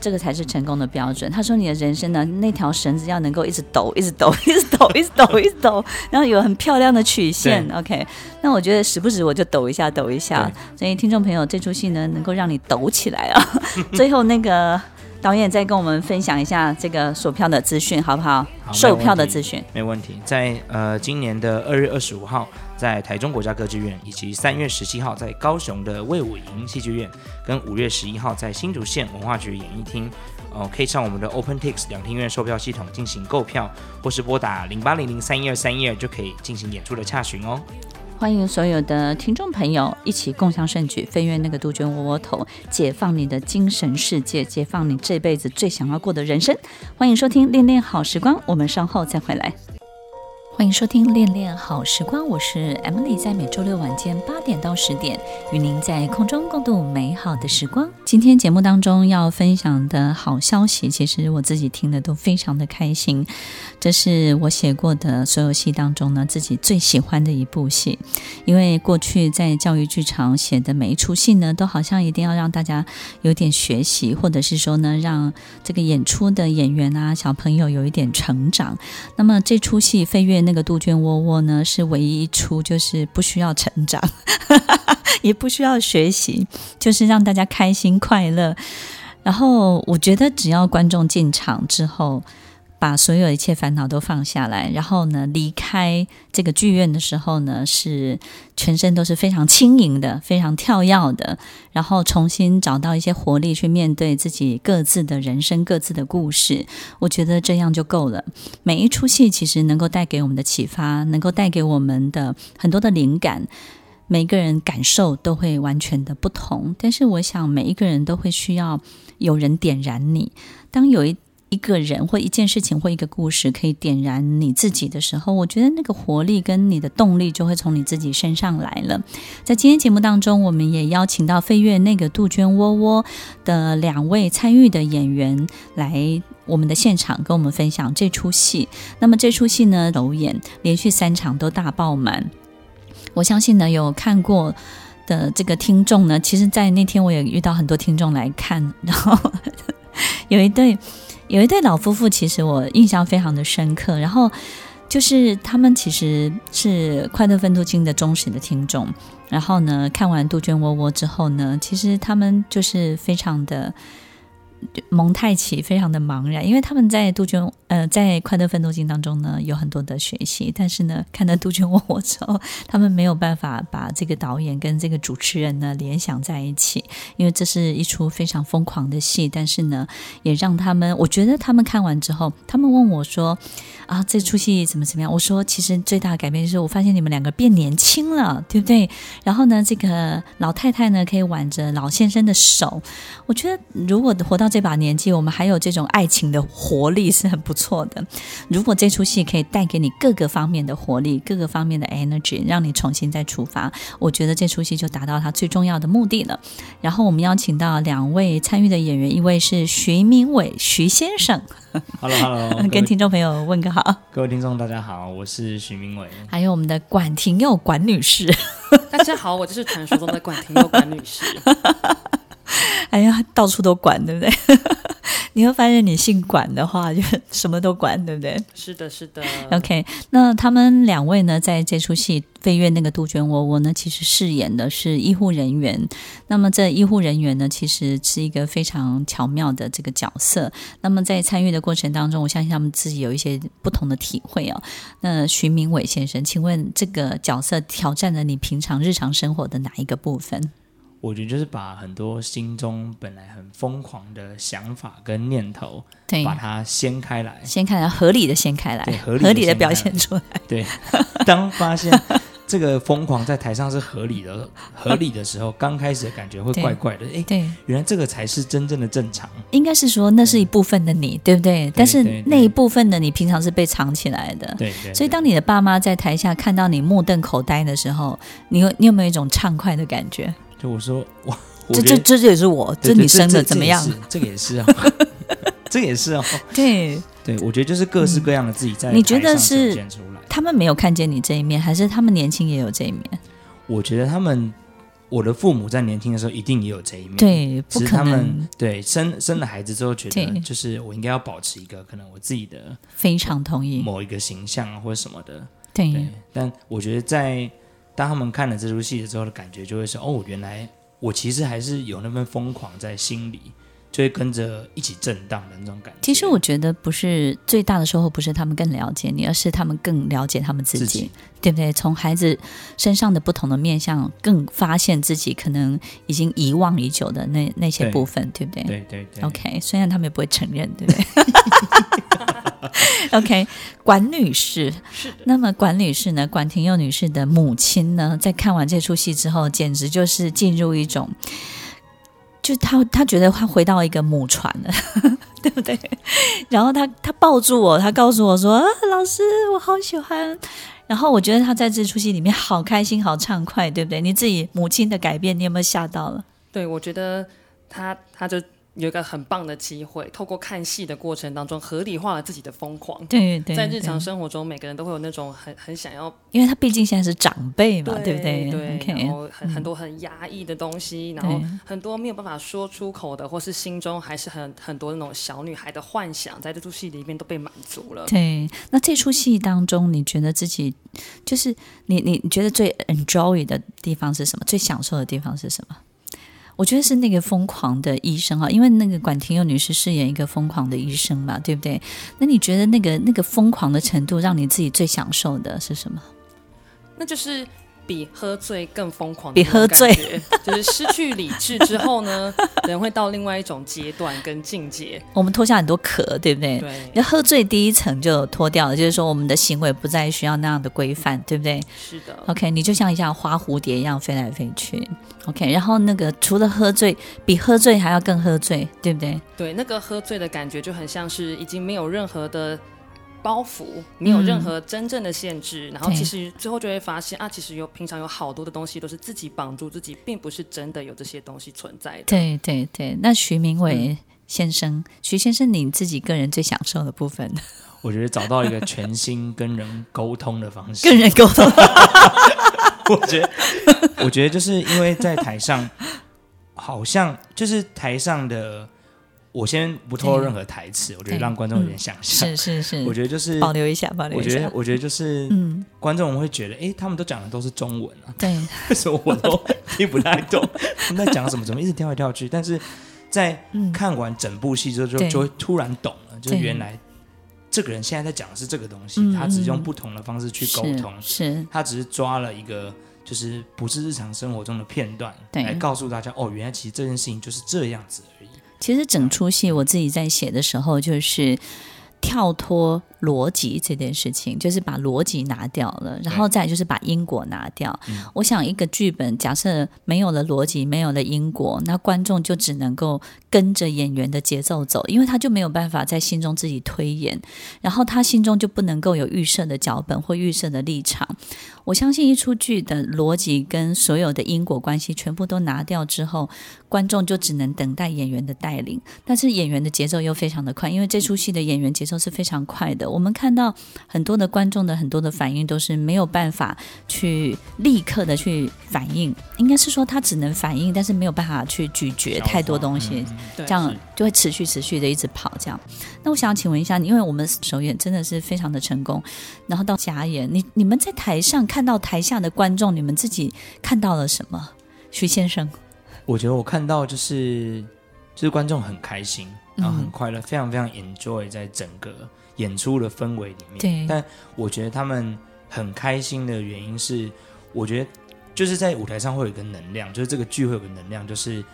这个才是成功的标准。他说：“你的人生呢，那条绳子要能够一直抖，一直抖，一直抖，一直抖，一直抖，然后有很漂亮的曲线。[LAUGHS] OK，那我觉得时不时我就抖一下，抖一下。所以听众朋友，这出戏呢，能够让你抖起来啊！[LAUGHS] 最后那个。”导演再跟我们分享一下这个售票的资讯，好不好？好，售票的资讯没问题。在呃今年的二月二十五号，在台中国家歌剧院，以及三月十七号在高雄的魏武营戏剧院，跟五月十一号在新竹县文化局演艺厅，哦、呃，可以上我们的 OpenTix 两厅院售票系统进行购票，或是拨打零八零零三一二三一二就可以进行演出的洽询哦。欢迎所有的听众朋友一起共襄盛举，飞越那个杜鹃窝窝头，解放你的精神世界，解放你这辈子最想要过的人生。欢迎收听《恋恋好时光》，我们稍后再回来。欢迎收听《恋恋好时光》，我是 Emily，在每周六晚间八点到十点，与您在空中共度美好的时光。今天节目当中要分享的好消息，其实我自己听的都非常的开心。这是我写过的所有戏当中呢，自己最喜欢的一部戏。因为过去在教育剧场写的每一出戏呢，都好像一定要让大家有点学习，或者是说呢，让这个演出的演员啊、小朋友有一点成长。那么这出戏《飞跃》。那个杜鹃窝窝呢，是唯一一出就是不需要成长，[LAUGHS] 也不需要学习，就是让大家开心快乐。然后我觉得，只要观众进场之后，把所有一切烦恼都放下来，然后呢，离开这个剧院的时候呢，是全身都是非常轻盈的，非常跳跃的，然后重新找到一些活力去面对自己各自的人生、各自的故事。我觉得这样就够了。每一出戏其实能够带给我们的启发，能够带给我们的很多的灵感，每个人感受都会完全的不同。但是我想，每一个人都会需要有人点燃你。当有一一个人或一件事情或一个故事可以点燃你自己的时候，我觉得那个活力跟你的动力就会从你自己身上来了。在今天节目当中，我们也邀请到飞跃那个杜鹃窝窝的两位参与的演员来我们的现场，跟我们分享这出戏。那么这出戏呢，首演连续三场都大爆满。我相信呢，有看过的这个听众呢，其实，在那天我也遇到很多听众来看，然后 [LAUGHS] 有一对。有一对老夫妇，其实我印象非常的深刻。然后就是他们其实是快乐分度金的忠实的听众。然后呢，看完杜鹃窝窝之后呢，其实他们就是非常的。蒙太奇非常的茫然，因为他们在杜鹃呃在快乐分多金当中呢有很多的学习，但是呢看到杜鹃窝窝之后，他们没有办法把这个导演跟这个主持人呢联想在一起，因为这是一出非常疯狂的戏，但是呢也让他们，我觉得他们看完之后，他们问我说啊这出戏怎么怎么样？我说其实最大的改变就是我发现你们两个变年轻了，对不对？然后呢这个老太太呢可以挽着老先生的手，我觉得如果活到这把年纪，我们还有这种爱情的活力是很不错的。如果这出戏可以带给你各个方面的活力、各个方面的 energy，让你重新再出发，我觉得这出戏就达到它最重要的目的了。然后我们邀请到两位参与的演员，一位是徐明伟徐先生，Hello Hello，[LAUGHS] 跟听众朋友问个好。各位听众大家好，我是徐明伟。还有我们的管廷佑管女士，大家好，我就是传说中的管廷佑管女士。[LAUGHS] [LAUGHS] 哎呀，到处都管，对不对？[LAUGHS] 你会发现，你姓管的话，就什么都管，对不对？是的，是的。OK，那他们两位呢，在这出戏《飞跃》那个杜鹃窝窝呢，其实饰演的是医护人员。那么，这医护人员呢，其实是一个非常巧妙的这个角色。那么，在参与的过程当中，我相信他们自己有一些不同的体会哦。那徐明伟先生，请问这个角色挑战了你平常日常生活的哪一个部分？我觉得就是把很多心中本来很疯狂的想法跟念头，对，把它掀开来，掀开来，合理的掀开来，对，合理，合理的表现出来。对，当发现这个疯狂在台上是合理的，合理的时候，刚开始的感觉会怪怪的。哎，对，原来这个才是真正的正常。应该是说，那是一部分的你，对不对？但是那一部分的你，平常是被藏起来的。对对。所以，当你的爸妈在台下看到你目瞪口呆的时候，你有你有没有一种畅快的感觉？就我说，我这这这也是我，[LAUGHS] 这你生的怎么样？这个也是 [LAUGHS] 啊，这个也是啊。对对，我觉得就是各式各样的自己在。你觉得是他们没有看见你这一面，还是他们年轻也有这一面？我觉得他们，我的父母在年轻的时候一定也有这一面。对，不可能。他们对生生了孩子之后，觉得就是我应该要保持一个可能我自己的非常同意某一个形象或者什么的。对，对，但我觉得在。当他们看了这出戏的时候的感觉，就会是哦，原来我其实还是有那份疯狂在心里，就会跟着一起震荡的那种感觉。其实我觉得不是最大的收获，不是他们更了解你，而是他们更了解他们自己，自己对不对？从孩子身上的不同的面相，更发现自己可能已经遗忘已久的那那些部分，对，对不对？对对对。OK，虽然他们也不会承认，对不对？[LAUGHS] [LAUGHS] OK，管女士是的。那么管女士呢？管廷佑女士的母亲呢？在看完这出戏之后，简直就是进入一种就他他觉得他回到一个母船了，[LAUGHS] 对不对？然后他他抱住我，他告诉我说：“啊，老师，我好喜欢。”然后我觉得他在这出戏里面好开心、好畅快，对不对？你自己母亲的改变，你有没有吓到了？对，我觉得他他就。有一个很棒的机会，透过看戏的过程当中，合理化了自己的疯狂。对对，在日常生活中，每个人都会有那种很很想要，因为他毕竟现在是长辈嘛，对，对不对？对，okay, 然后很、嗯、很多很压抑的东西，然后很多没有办法说出口的，或是心中还是很很多那种小女孩的幻想，在这出戏里面都被满足了。对，那这出戏当中，你觉得自己就是你你觉得最 enjoy 的地方是什么？最享受的地方是什么？我觉得是那个疯狂的医生啊，因为那个管廷佑女士饰演一个疯狂的医生嘛，对不对？那你觉得那个那个疯狂的程度，让你自己最享受的是什么？那就是。比喝醉更疯狂，比喝醉 [LAUGHS] 就是失去理智之后呢，[LAUGHS] 人会到另外一种阶段跟境界。我们脱下很多壳，对不对？对。那喝醉第一层就脱掉了，就是说我们的行为不再需要那样的规范，对不对？是的。OK，你就像一像花蝴蝶一样飞来飞去。OK，然后那个除了喝醉，比喝醉还要更喝醉，对不对？对，那个喝醉的感觉就很像是已经没有任何的。包袱没有任何真正的限制，嗯、然后其实最后就会发现啊，其实有平常有好多的东西都是自己绑住自己，并不是真的有这些东西存在的。对对对，那徐明伟先生，嗯、徐先生，你自己个人最享受的部分？[LAUGHS] 我觉得找到一个全新跟人沟通的方式。跟人沟通，我觉得，我觉得就是因为在台上，好像就是台上的。我先不透露任何台词，我觉得让观众有点想象。是是是，我觉得就是保留一下，保留一下。我觉得，我觉得就是，嗯，观众会觉得，哎，他们都讲的都是中文啊，对，为什么我都听不太懂？他们在讲什么？怎么一直跳来跳去？但是在看完整部戏之后，就就会突然懂了，就是原来这个人现在在讲的是这个东西，他只是用不同的方式去沟通，是，他只是抓了一个就是不是日常生活中的片段来告诉大家，哦，原来其实这件事情就是这样子。其实整出戏我自己在写的时候，就是跳脱逻辑这件事情，就是把逻辑拿掉了，然后再就是把因果拿掉。嗯、我想一个剧本假设没有了逻辑，没有了因果，那观众就只能够跟着演员的节奏走，因为他就没有办法在心中自己推演，然后他心中就不能够有预设的脚本或预设的立场。我相信一出剧的逻辑跟所有的因果关系全部都拿掉之后，观众就只能等待演员的带领。但是演员的节奏又非常的快，因为这出戏的演员节奏是非常快的。我们看到很多的观众的很多的反应都是没有办法去立刻的去反应，应该是说他只能反应，但是没有办法去咀嚼太多东西，这样就会持续持续的一直跑。这样，那我想请问一下，因为我们首演真的是非常的成功，然后到假演，你你们在台上。看到台下的观众，你们自己看到了什么？徐先生，我觉得我看到就是就是观众很开心，然后很快乐，嗯、非常非常 enjoy 在整个演出的氛围里面。对，但我觉得他们很开心的原因是，我觉得就是在舞台上会有一个能量，就是这个剧会有个能量，就是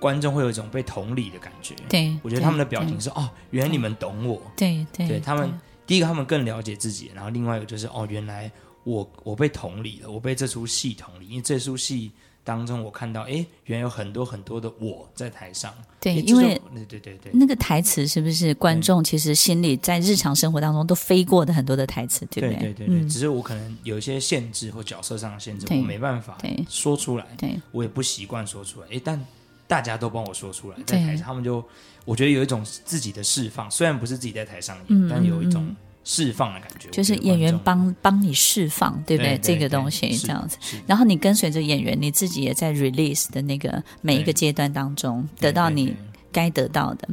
观众会有一种被同理的感觉。对，我觉得他们的表情是哦，原来你们懂我。对对，对他们第一个他们更了解自己，然后另外一个就是哦，原来。我我被同理了，我被这出戏同理，因为这出戏当中我看到，哎，原来有很多很多的我在台上。对，因为对对对对，那个台词是不是观众其实心里在日常生活当中都飞过的很多的台词，对不对？对对对对，嗯、只是我可能有一些限制或角色上的限制，我没办法说出来。对，我也不习惯说出来。哎，但大家都帮我说出来，在台上他们就我觉得有一种自己的释放，虽然不是自己在台上演，嗯、但有一种。释放的感觉，就是演员帮帮你释放，对不对？对对对，这个东西这样子，然后你跟随着演员，你自己也在 release 的那个每一个阶段当中，得到你该得到的。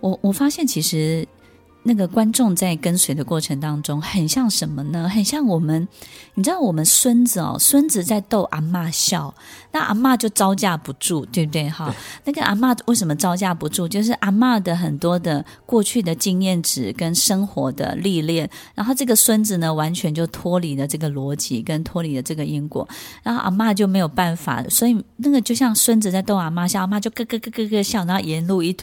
我我发现其实。那个观众在跟随的过程当中，很像什么呢？很像我们，你知道，我们孙子哦，孙子在逗阿妈笑，那阿嬷就招架不住，对不对？哈，那个阿嬷为什么招架不住？就是阿嬷的很多的过去的经验值跟生活的历练，然后这个孙子呢，完全就脱离了这个逻辑，跟脱离了这个因果，然后阿嬷就没有办法，所以那个就像孙子在逗阿妈笑，阿妈就咯咯咯咯咯笑，然后沿路一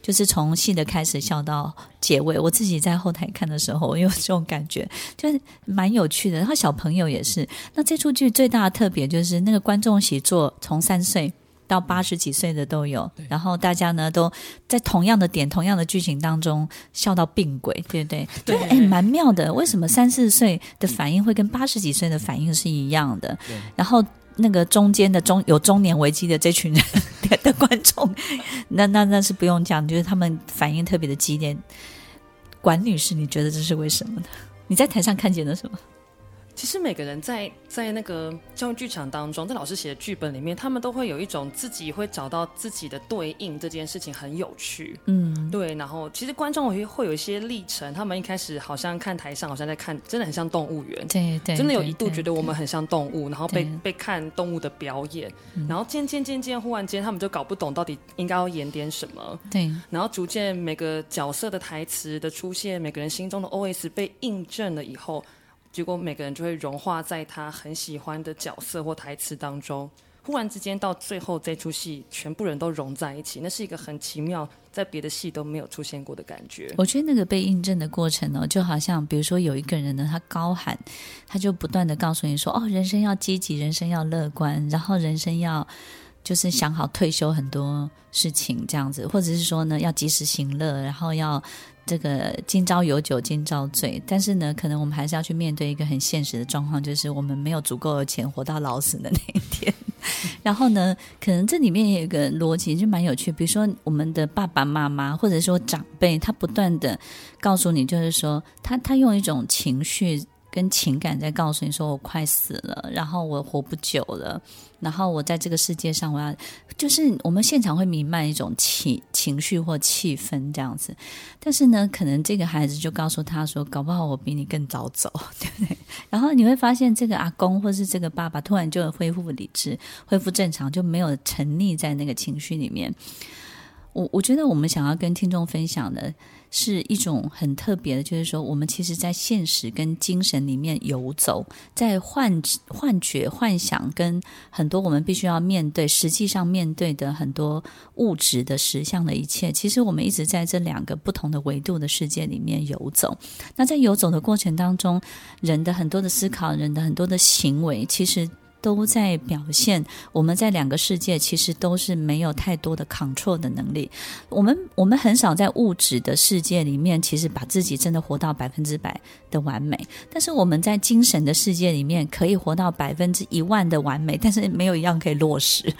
就是从戏的开始笑到结尾。我自己在后台看的时候，我有这种感觉，就是蛮有趣的。然后小朋友也是。那这出剧最大的特别就是那个观众席坐从三岁到八十几岁的都有，然后大家呢都在同样的点、同样的剧情当中笑到病鬼，对不对？[LAUGHS] 对，哎，蛮妙的。为什么三四岁的反应会跟八十几岁的反应是一样的？然后那个中间的中有中年危机的这群人的观众，那那那是不用讲，就是他们反应特别的激烈。管女士，你觉得这是为什么呢？你在台上看见了什么？其实每个人在在那个教育剧场当中，在老师写的剧本里面，他们都会有一种自己会找到自己的对应，这件事情很有趣。嗯，对。然后其实观众会会有一些历程，他们一开始好像看台上，好像在看，真的很像动物园。对对，真的有一度觉得我们很像动物，然后被被看动物的表演，然后渐渐渐渐，忽然间他们就搞不懂到底应该要演点什么。对。然后逐渐每个角色的台词的出现，每个人心中的 OS 被印证了以后。结果每个人就会融化在他很喜欢的角色或台词当中，忽然之间到最后这出戏全部人都融在一起，那是一个很奇妙，在别的戏都没有出现过的感觉。我觉得那个被印证的过程呢，就好像比如说有一个人呢，他高喊，他就不断的告诉你说：“哦，人生要积极，人生要乐观，然后人生要就是想好退休很多事情这样子，或者是说呢，要及时行乐，然后要。”这个今朝有酒今朝醉，但是呢，可能我们还是要去面对一个很现实的状况，就是我们没有足够的钱活到老死的那一天。然后呢，可能这里面也有一个逻辑，就蛮有趣。比如说，我们的爸爸妈妈或者说长辈，他不断的告诉你，就是说，他他用一种情绪。跟情感在告诉你说，我快死了，然后我活不久了，然后我在这个世界上，我要就是我们现场会弥漫一种情情绪或气氛这样子，但是呢，可能这个孩子就告诉他说，搞不好我比你更早走，[LAUGHS] 对不对？然后你会发现，这个阿公或是这个爸爸突然就恢复理智，恢复正常，就没有沉溺在那个情绪里面。我我觉得我们想要跟听众分享的是一种很特别的，就是说我们其实，在现实跟精神里面游走，在幻幻觉、幻想跟很多我们必须要面对、实际上面对的很多物质的实相的一切，其实我们一直在这两个不同的维度的世界里面游走。那在游走的过程当中，人的很多的思考，人的很多的行为，其实。都在表现我们在两个世界其实都是没有太多的 control 的能力。我们我们很少在物质的世界里面，其实把自己真的活到百分之百的完美。但是我们在精神的世界里面，可以活到百分之一万的完美，但是没有一样可以落实。[LAUGHS]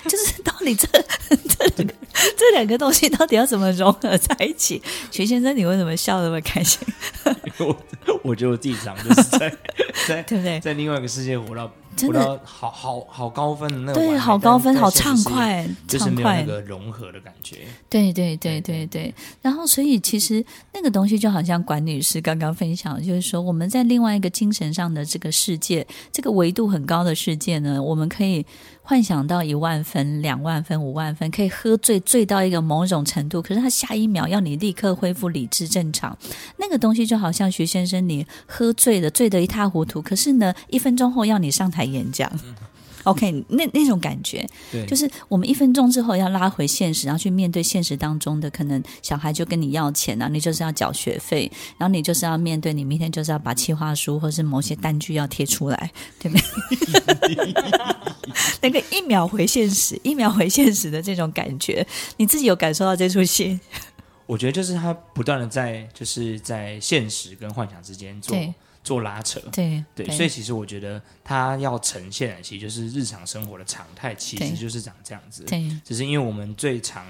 [LAUGHS] 就是到底这 [LAUGHS] 这两个这两个东西到底要怎么融合在一起？徐先生，你为什么笑那么开心？[LAUGHS] 我我觉得我自己长就是在 [LAUGHS] 在对不对？在另外一个世界活到。真的好好好高分的那种，对，好高分，好畅快，就是没有那个融合的感觉。对对对对对。然后，所以其实那个东西就好像管女士刚刚分享，就是说我们在另外一个精神上的这个世界，这个维度很高的世界呢，我们可以幻想到一万分、两万万分、五万分，可以喝醉醉到一个某种程度。可是他下一秒要你立刻恢复理智正常，那个东西就好像徐先生你喝醉了，醉得一塌糊涂，可是呢，一分钟后要你上台演讲，OK，那那种感觉，对，就是我们一分钟之后要拉回现实，然后去面对现实当中的可能小孩就跟你要钱啊，你就是要缴学费，然后你就是要面对你明天就是要把企划书或是某些单据要贴出来，[LAUGHS] 对不对？[LAUGHS] 那个一秒回现实，一秒回现实的这种感觉，你自己有感受到这出戏？[LAUGHS] 我觉得就是他不断的在就是在现实跟幻想之间做。做拉扯，对对，对，所以其实我觉得它要呈现的，其实就是日常生活的常态，其实就是长这样子。对，只是因为我们最常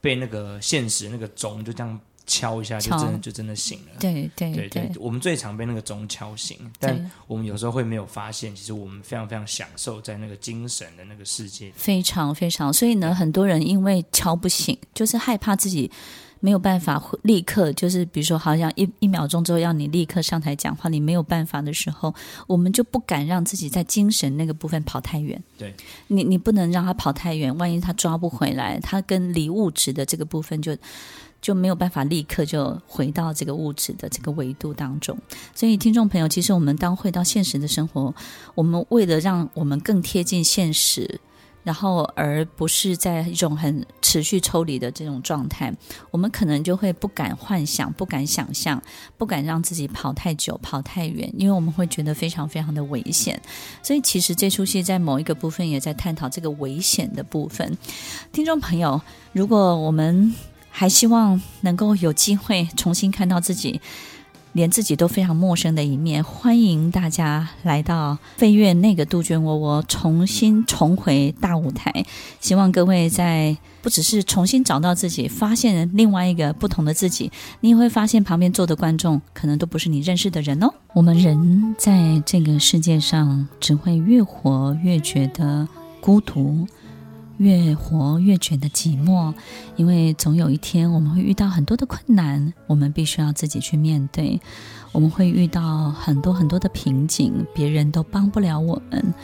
被那个现实那个钟就这样敲一下，就真的就真的醒了。对对对，对，我们最常被那个钟敲醒，但我们有时候会没有发现，其实我们非常非常享受在那个精神的那个世界。非常非常，所以呢，很多人因为敲不醒，就是害怕自己。没有办法立刻，就是比如说，好像一一秒钟之后要你立刻上台讲话，你没有办法的时候，我们就不敢让自己在精神那个部分跑太远。对，你你不能让他跑太远，万一他抓不回来，他跟离物质的这个部分就就没有办法立刻就回到这个物质的这个维度当中。所以，听众朋友，其实我们当回到现实的生活，我们为了让我们更贴近现实。然后而不是在一种很持续抽离的这种状态，我们可能就会不敢幻想、不敢想象、不敢让自己跑太久、跑太远，因为我们会觉得非常非常的危险。所以，其实这出戏在某一个部分也在探讨这个危险的部分。听众朋友，如果我们还希望能够有机会重新看到自己。连自己都非常陌生的一面，欢迎大家来到飞跃那个杜鹃窝窝，重新重回大舞台。希望各位在不只是重新找到自己，发现另外一个不同的自己，你也会发现旁边坐的观众可能都不是你认识的人哦。我们人在这个世界上，只会越活越觉得孤独。越活越觉得寂寞，因为总有一天我们会遇到很多的困难，我们必须要自己去面对。我们会遇到很多很多的瓶颈，别人都帮不了我们。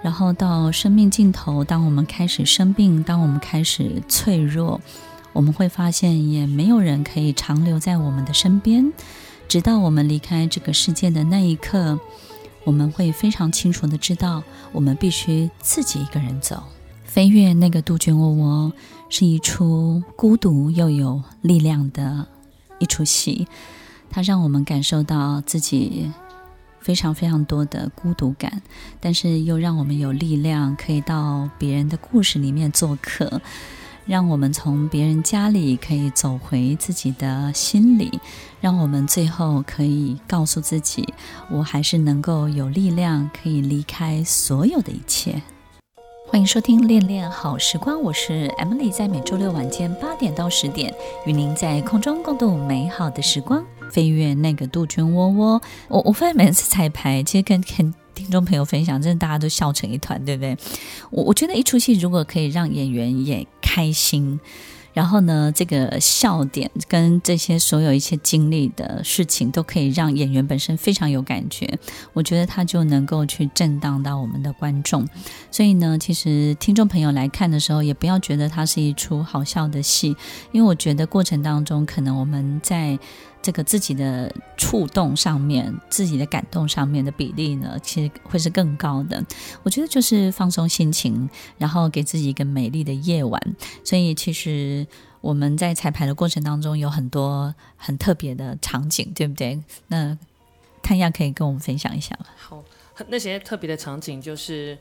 然后到生命尽头，当我们开始生病，当我们开始脆弱，我们会发现也没有人可以长留在我们的身边。直到我们离开这个世界的那一刻，我们会非常清楚的知道，我们必须自己一个人走。飞越那个杜鹃窝窝是一出孤独又有力量的一出戏，它让我们感受到自己非常非常多的孤独感，但是又让我们有力量可以到别人的故事里面做客，让我们从别人家里可以走回自己的心里，让我们最后可以告诉自己，我还是能够有力量可以离开所有的一切。欢迎收听《恋恋好时光》，我是 Emily，在每周六晚间八点到十点，与您在空中共度美好的时光。飞越那个杜鹃窝窝，我我发现每次彩排，其实跟 [LAUGHS] 跟听众朋友分享，真的大家都笑成一团，对不对？我我觉得一出戏如果可以让演员也开心。然后呢，这个笑点跟这些所有一些经历的事情，都可以让演员本身非常有感觉。我觉得他就能够去震荡到我们的观众。所以呢，其实听众朋友来看的时候，也不要觉得它是一出好笑的戏，因为我觉得过程当中，可能我们在。这个自己的触动上面，自己的感动上面的比例呢，其实会是更高的。我觉得就是放松心情，然后给自己一个美丽的夜晚。所以其实我们在彩排的过程当中有很多很特别的场景，对不对？那看一下可以跟我们分享一下吗？好，那些特别的场景就是，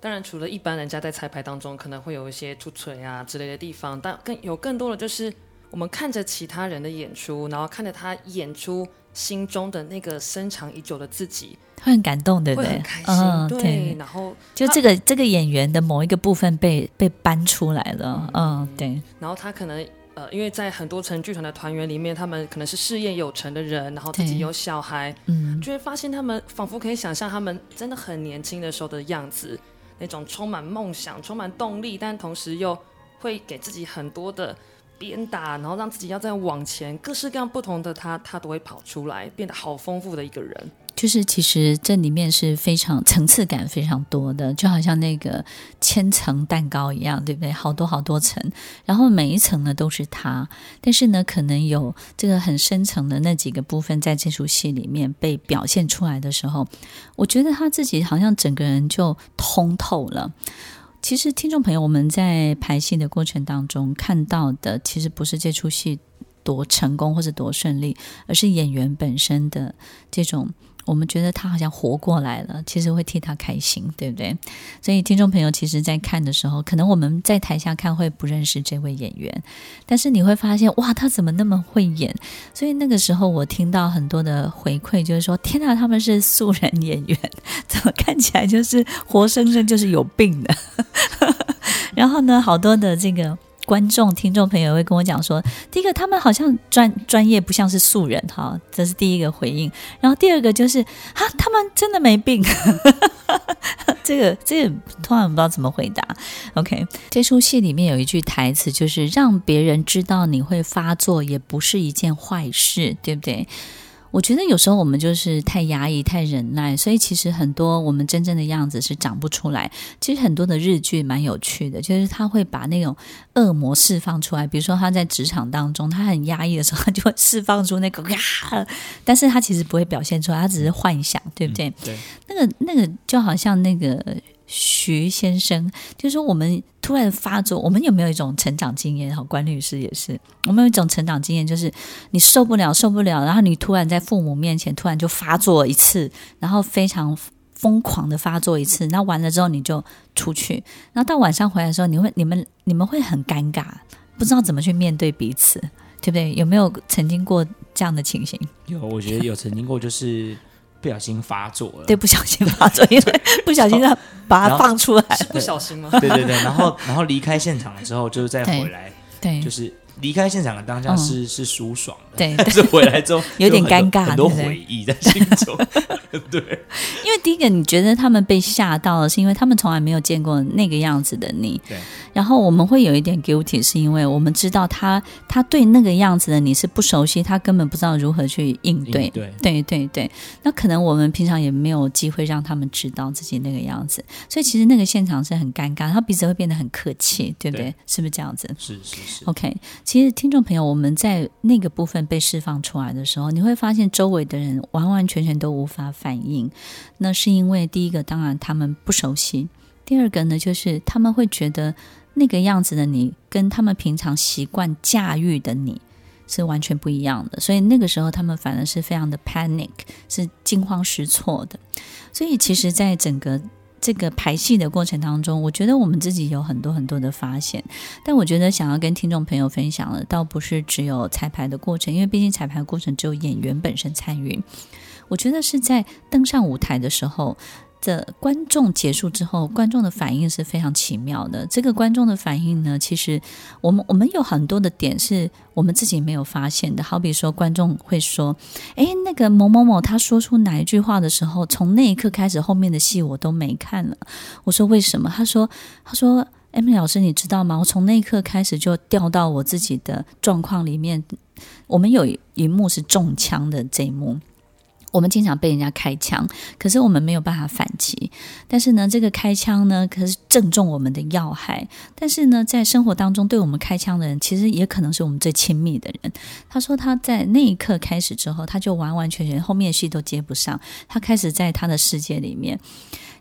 当然除了一般人家在彩排当中可能会有一些出槌啊之类的地方，但更有更多的就是。我们看着其他人的演出，然后看着他演出心中的那个深藏已久的自己，会很感动，对不对？很开心，嗯、对，对。然后就这个这个演员的某一个部分被被搬出来了，嗯，嗯对。然后他可能呃，因为在很多成剧团的团员里面，他们可能是事业有成的人，然后自己有小孩，嗯，就会发现他们仿佛可以想象他们真的很年轻的时候的样子，那种充满梦想、充满动力，但同时又会给自己很多的。鞭打，然后让自己要再往前，各式各样不同的他，他都会跑出来，变得好丰富的一个人。就是其实这里面是非常层次感非常多的，就好像那个千层蛋糕一样，对不对？好多好多层，然后每一层呢都是他，但是呢，可能有这个很深层的那几个部分，在这出戏里面被表现出来的时候，我觉得他自己好像整个人就通透了。其实，听众朋友，我们在排戏的过程当中看到的，其实不是这出戏多成功或者多顺利，而是演员本身的这种。我们觉得他好像活过来了，其实会替他开心，对不对？所以听众朋友，其实，在看的时候，可能我们在台下看会不认识这位演员，但是你会发现，哇，他怎么那么会演？所以那个时候，我听到很多的回馈，就是说，天哪，他们是素人演员，[LAUGHS] 怎么看起来就是活生生就是有病的？[LAUGHS] 然后呢，好多的这个。观众、听众朋友会跟我讲说，第一个他们好像专专业不像是素人哈，这是第一个回应。然后第二个就是啊，他们真的没病，[LAUGHS] 这个这个突然不知道怎么回答。OK，这出戏里面有一句台词，就是让别人知道你会发作也不是一件坏事，对不对？我觉得有时候我们就是太压抑、太忍耐，所以其实很多我们真正的样子是长不出来。其实很多的日剧蛮有趣的，就是他会把那种恶魔释放出来。比如说他在职场当中，他很压抑的时候，他就会释放出那个呀，但是他其实不会表现出来，他只是幻想，对不对？嗯、对。那个那个就好像那个徐先生，就是说我们突然发作，我们有没有一种成长经验？好，关律师也是，我们有一种成长经验，就是你受不了，受不了，然后你突然在父母面前突然就发作一次，然后非常疯狂的发作一次，那完了之后你就出去，然后到晚上回来的时候，你会你们你们会很尴尬，不知道怎么去面对彼此，对不对？有没有曾经过这样的情形？有，我觉得有曾经过，就是。不小心发作了，对，不小心发作，[LAUGHS] 因为不小心让把它放出来，是不小心吗？对对对，然后然后离开现场了之后，就是再回来，对，就是。离开现场的当下是、嗯、是舒爽的，对，但是回来之后有点尴尬，很多回忆在心中。[LAUGHS] 对，因为第一个你觉得他们被吓到了，是因为他们从来没有见过那个样子的你。对。然后我们会有一点 guilty，是因为我们知道他他对那个样子的你是不熟悉，他根本不知道如何去应对。应对。对对对。那可能我们平常也没有机会让他们知道自己那个样子，所以其实那个现场是很尴尬，他彼此会变得很客气，对不对？对，是不是这样子？是是是。OK，其实听众朋友。我们在那个部分被释放出来的时候，你会发现周围的人完完全全都无法反应。那是因为第一个，当然他们不熟悉；第二个呢，就是他们会觉得那个样子的你，跟他们平常习惯驾驭的你是完全不一样的。所以那个时候，他们反而是非常的 panic，是惊慌失措的。所以其实，在整个这个排戏的过程当中，我觉得我们自己有很多很多的发现，但我觉得想要跟听众朋友分享的，倒不是只有彩排的过程，因为毕竟彩排过程只有演员本身参与，我觉得是在登上舞台的时候。这观众结束之后，观众的反应是非常奇妙的。这个观众的反应呢，其实我们我们有很多的点是我们自己没有发现的。好比说，观众会说：“哎，那个某某某他说出哪一句话的时候，从那一刻开始，后面的戏我都没看了。”我说：“为什么？”他说：“他说，Emily 老师，你知道吗？我从那一刻开始就掉到我自己的状况里面。我们有一幕是中枪的这一幕。”我们经常被人家开枪，可是我们没有办法反击。但是呢，这个开枪呢，可是正中我们的要害。但是呢，在生活当中对我们开枪的人，其实也可能是我们最亲密的人。他说他在那一刻开始之后，他就完完全全后面的戏都接不上，他开始在他的世界里面。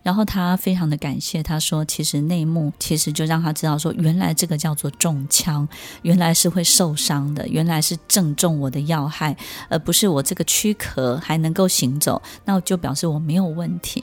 然后他非常的感谢，他说：“其实内幕其实就让他知道说，原来这个叫做中枪，原来是会受伤的，原来是正中我的要害，而不是我这个躯壳还能够行走，那就表示我没有问题。”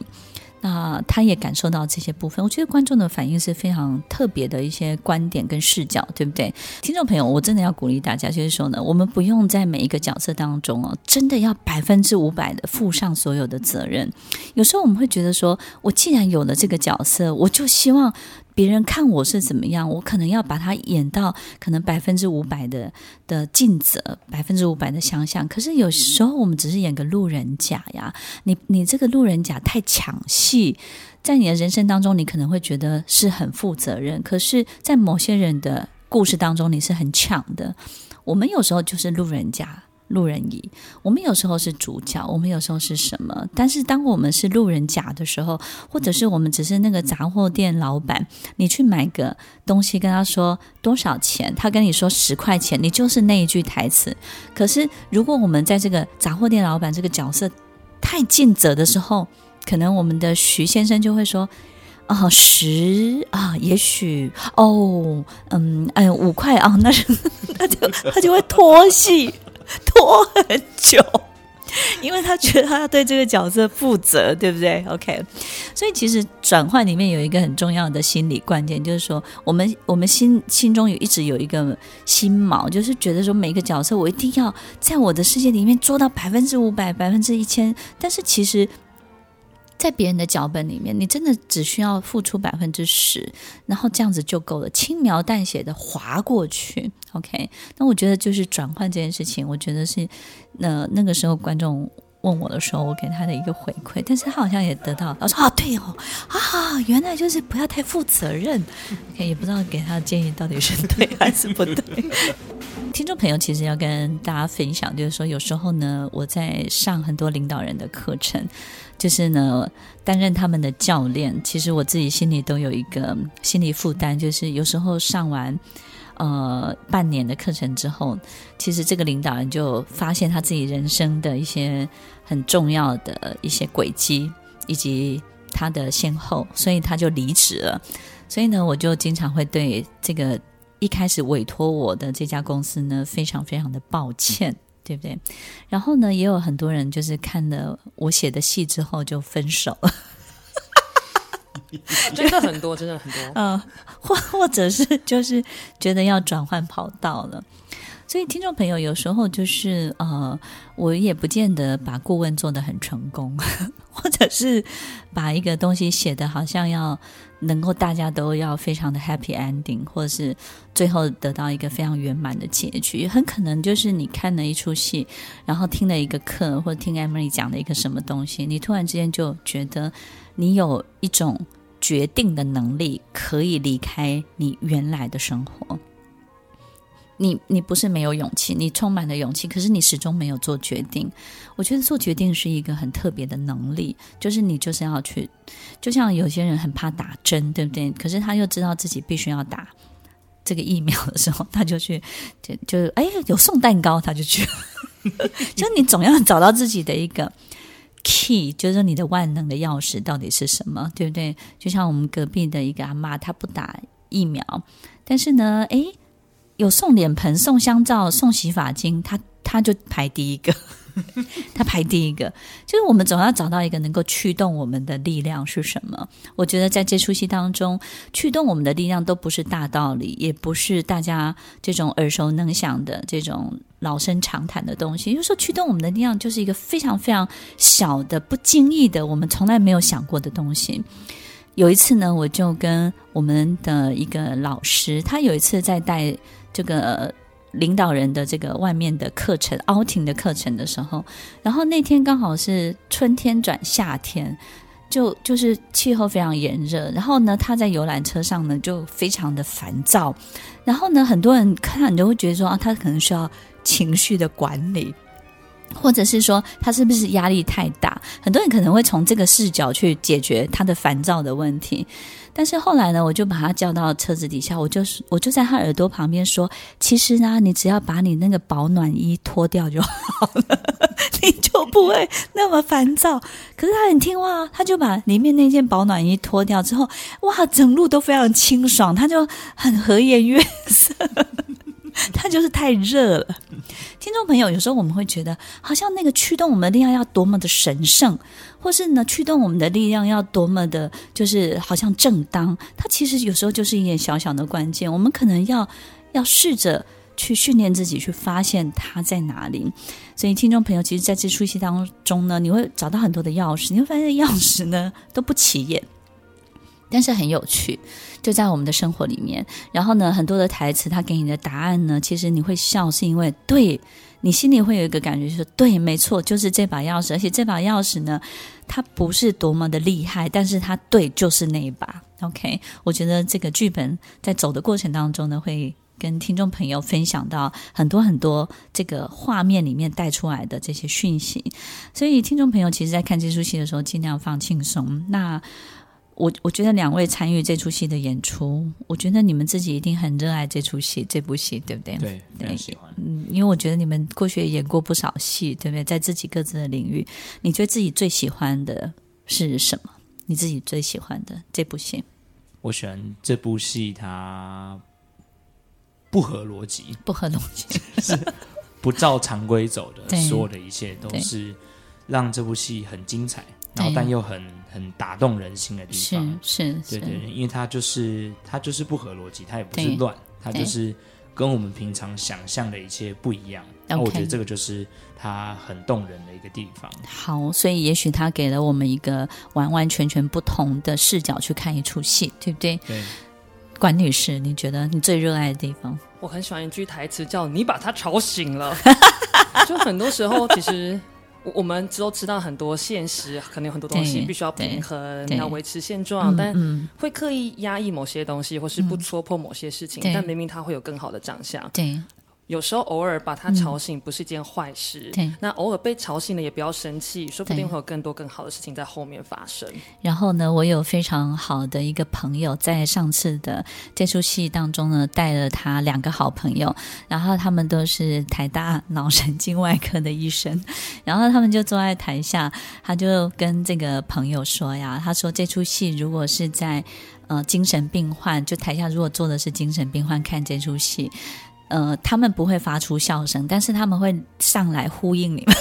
那他也感受到这些部分，我觉得观众的反应是非常特别的一些观点跟视角，对不对？听众朋友，我真的要鼓励大家，就是说呢，我们不用在每一个角色当中哦，真的要百分之五百的负上所有的责任。有时候我们会觉得说，我既然有了这个角色，我就希望。别人看我是怎么样，我可能要把它演到可能百分之五百的的尽责，百分之五百的想象。可是有时候我们只是演个路人甲呀，你你这个路人甲太抢戏，在你的人生当中，你可能会觉得是很负责任，可是，在某些人的故事当中，你是很抢的。我们有时候就是路人甲。路人乙，我们有时候是主角，我们有时候是什么？但是当我们是路人甲的时候，或者是我们只是那个杂货店老板，你去买个东西，跟他说多少钱，他跟你说十块钱，你就是那一句台词。可是如果我们在这个杂货店老板这个角色太尽责的时候，可能我们的徐先生就会说：“哦，十啊，也许哦，嗯，哎，五块啊，那是 [LAUGHS] 他就他就会拖戏。” [LAUGHS] 拖很久，因为他觉得他要对这个角色负责，对不对？OK，所以其实转换里面有一个很重要的心理关键，就是说，我们我们心心中有一直有一个心锚，就是觉得说，每个角色我一定要在我的世界里面做到百分之五百、百分之一千，但是其实。在别人的脚本里面，你真的只需要付出百分之十，然后这样子就够了，轻描淡写的划过去。OK，那我觉得就是转换这件事情，我觉得是那那个时候观众问我的时候，我给他的一个回馈，但是他好像也得到，他说啊，对哦，啊，原来就是不要太负责任。OK，也不知道给他的建议到底是对还是不对。[LAUGHS] 听众朋友，其实要跟大家分享，就是说有时候呢，我在上很多领导人的课程。就是呢，担任他们的教练，其实我自己心里都有一个心理负担。就是有时候上完呃半年的课程之后，其实这个领导人就发现他自己人生的一些很重要的一些轨迹，以及他的先后，所以他就离职了。所以呢，我就经常会对这个一开始委托我的这家公司呢，非常非常的抱歉，对不对？然后呢，也有很多人就是看了我写的戏之后就分手了。[LAUGHS] 真的很多，真的很多。嗯，[LAUGHS] 或或者是就是觉得要转换跑道了。所以听众朋友有时候就是呃，我也不见得把顾问做得很成功，[LAUGHS] 或者是把一个东西写得好像要能够大家都要非常的 happy ending，或者是最后得到一个非常圆满的结局。很可能就是你看了一出戏，然后听了一个课，或听 Emily 讲了一个什么东西，你突然之间就觉得你有一种决定的能力，可以离开你原来的生活。你你不是没有勇气，你充满了勇气，可是你始终没有做决定。我觉得做决定是一个很特别的能力，就是你就是要去，就像有些人很怕打针，对不对？可是他又知道自己必须要打这个疫苗的时候，他就去，就就哎有送蛋糕，他就去。[LAUGHS] 就你总要找到自己的一个 key，就是你的万能的钥匙到底是什么，对不对？就像我们隔壁的一个阿妈，她不打疫苗，但是呢，哎。有送脸盆、送香皂、送洗发精，他他就排第一个，[LAUGHS] 他排第一个。就是我们总要找到一个能够驱动我们的力量是什么？我觉得在这出戏当中，驱动我们的力量都不是大道理，也不是大家这种耳熟能详的这种老生常谈的东西。有时候驱动我们的力量就是一个非常非常小的、不经意的，我们从来没有想过的东西。有一次呢，我就跟我们的一个老师，他有一次在带。这个领导人的这个外面的课程，outing 的课程的时候，然后那天刚好是春天转夏天，就就是气候非常炎热，然后呢，他在游览车上呢就非常的烦躁，然后呢，很多人看你就会觉得说啊，他可能需要情绪的管理，或者是说他是不是压力太大？很多人可能会从这个视角去解决他的烦躁的问题。但是后来呢，我就把他叫到车子底下，我就是我就在他耳朵旁边说：“其实呢，你只要把你那个保暖衣脱掉就好了，[LAUGHS] 你就不会那么烦躁。”可是他很听话，他就把里面那件保暖衣脱掉之后，哇，整路都非常清爽，他就很和颜悦色。[LAUGHS] 他就是太热了。听众朋友，有时候我们会觉得，好像那个驱动我们的力量要多么的神圣，或是呢，驱动我们的力量要多么的，就是好像正当。它其实有时候就是一点小小的关键，我们可能要要试着去训练自己，去发现它在哪里。所以，听众朋友，其实在这出戏当中呢，你会找到很多的钥匙，你会发现钥匙呢都不起眼。但是很有趣，就在我们的生活里面。然后呢，很多的台词，他给你的答案呢，其实你会笑，是因为对你心里会有一个感觉，就是对，没错，就是这把钥匙。而且这把钥匙呢，它不是多么的厉害，但是它对，就是那一把。OK，我觉得这个剧本在走的过程当中呢，会跟听众朋友分享到很多很多这个画面里面带出来的这些讯息。所以，听众朋友其实，在看这出戏的时候，尽量放轻松。那我我觉得两位参与这出戏的演出，我觉得你们自己一定很热爱这出戏，这部戏对不对？对，非常喜欢。嗯，因为我觉得你们过去也演过不少戏，对不对？在自己各自的领域，你觉得自己最喜欢的是什么？你自己最喜欢的这部戏？我喜欢这部戏，它不合逻辑，不合逻辑，[LAUGHS] 是不照常规走的，[LAUGHS] 所有的一切都是让这部戏很精彩。然后，但又很很打动人心的地方，是是，对对，因为它就是它就是不合逻辑，它也不是乱，它就是跟我们平常想象的一切不一样。那我觉得这个就是它很动人的一个地方。好，所以也许它给了我们一个完完全全不同的视角去看一出戏，对不对？对。管女士，你觉得你最热爱的地方？我很喜欢一句台词，叫“你把他吵醒了”。[LAUGHS] 就很多时候，其实。我们都知道很多现实，可能有很多东西必须要平衡，要维持现状，但会刻意压抑某些东西，或是不戳破某些事情，嗯、但明明它会有更好的长相。对，有时候偶尔把他吵醒不是一件坏事。对、嗯，那偶尔被吵醒了也不要生气，说不定会有更多更好的事情在后面发生。然后呢，我有非常好的一个朋友，在上次的这出戏当中呢，带了他两个好朋友，然后他们都是台大脑神经外科的医生，[LAUGHS] 然后他们就坐在台下，他就跟这个朋友说呀，他说这出戏如果是在呃精神病患，就台下如果坐的是精神病患看这出戏。呃，他们不会发出笑声，但是他们会上来呼应你们，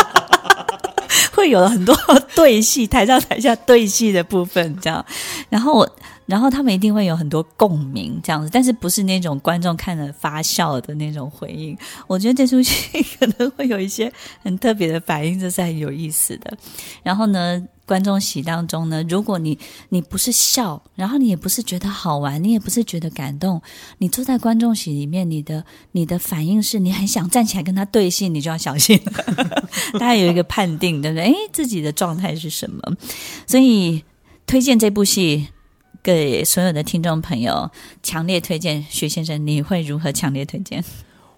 [LAUGHS] 会有很多对戏，台上台下对戏的部分，这样，然后。然后他们一定会有很多共鸣，这样子，但是不是那种观众看了发笑的那种回应。我觉得这出戏可能会有一些很特别的反应，这是很有意思的。然后呢，观众席当中呢，如果你你不是笑，然后你也不是觉得好玩，你也不是觉得感动，你坐在观众席里面，你的你的反应是你很想站起来跟他对戏，你就要小心了。[LAUGHS] 大家有一个判定，对不对？诶，自己的状态是什么？所以推荐这部戏。给所有的听众朋友，强烈推荐徐先生，你会如何强烈推荐？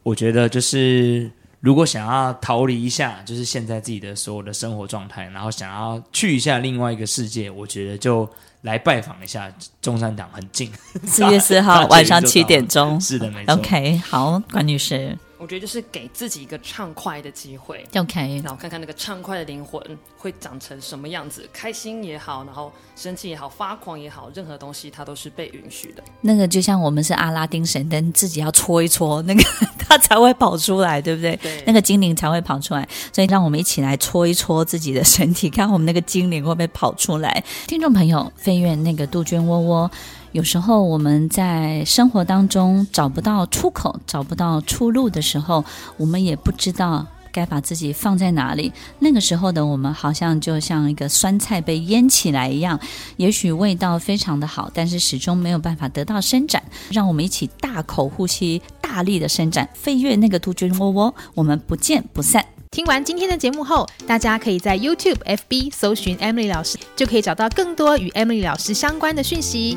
我觉得就是，如果想要逃离一下，就是现在自己的所有的生活状态，然后想要去一下另外一个世界，我觉得就来拜访一下中山堂，很近。四月四号 [LAUGHS] 晚上七点钟，是的，没错。OK，好，关女士。我觉得就是给自己一个畅快的机会，OK，然后看看那个畅快的灵魂会长成什么样子，开心也好，然后生气也好，发狂也好，任何东西它都是被允许的。那个就像我们是阿拉丁神灯，自己要搓一搓，那个 [LAUGHS] 它才会跑出来，对不对？对，那个精灵才会跑出来。所以让我们一起来搓一搓自己的身体，看我们那个精灵会不会跑出来。听众朋友，飞跃那个杜鹃窝窝。有时候我们在生活当中找不到出口、找不到出路的时候，我们也不知道该把自己放在哪里。那个时候的我们，好像就像一个酸菜被腌起来一样，也许味道非常的好，但是始终没有办法得到伸展。让我们一起大口呼吸，大力的伸展，飞跃那个杜鹃窝窝，我们不见不散。听完今天的节目后，大家可以在 YouTube、FB 搜寻 Emily 老师，就可以找到更多与 Emily 老师相关的讯息。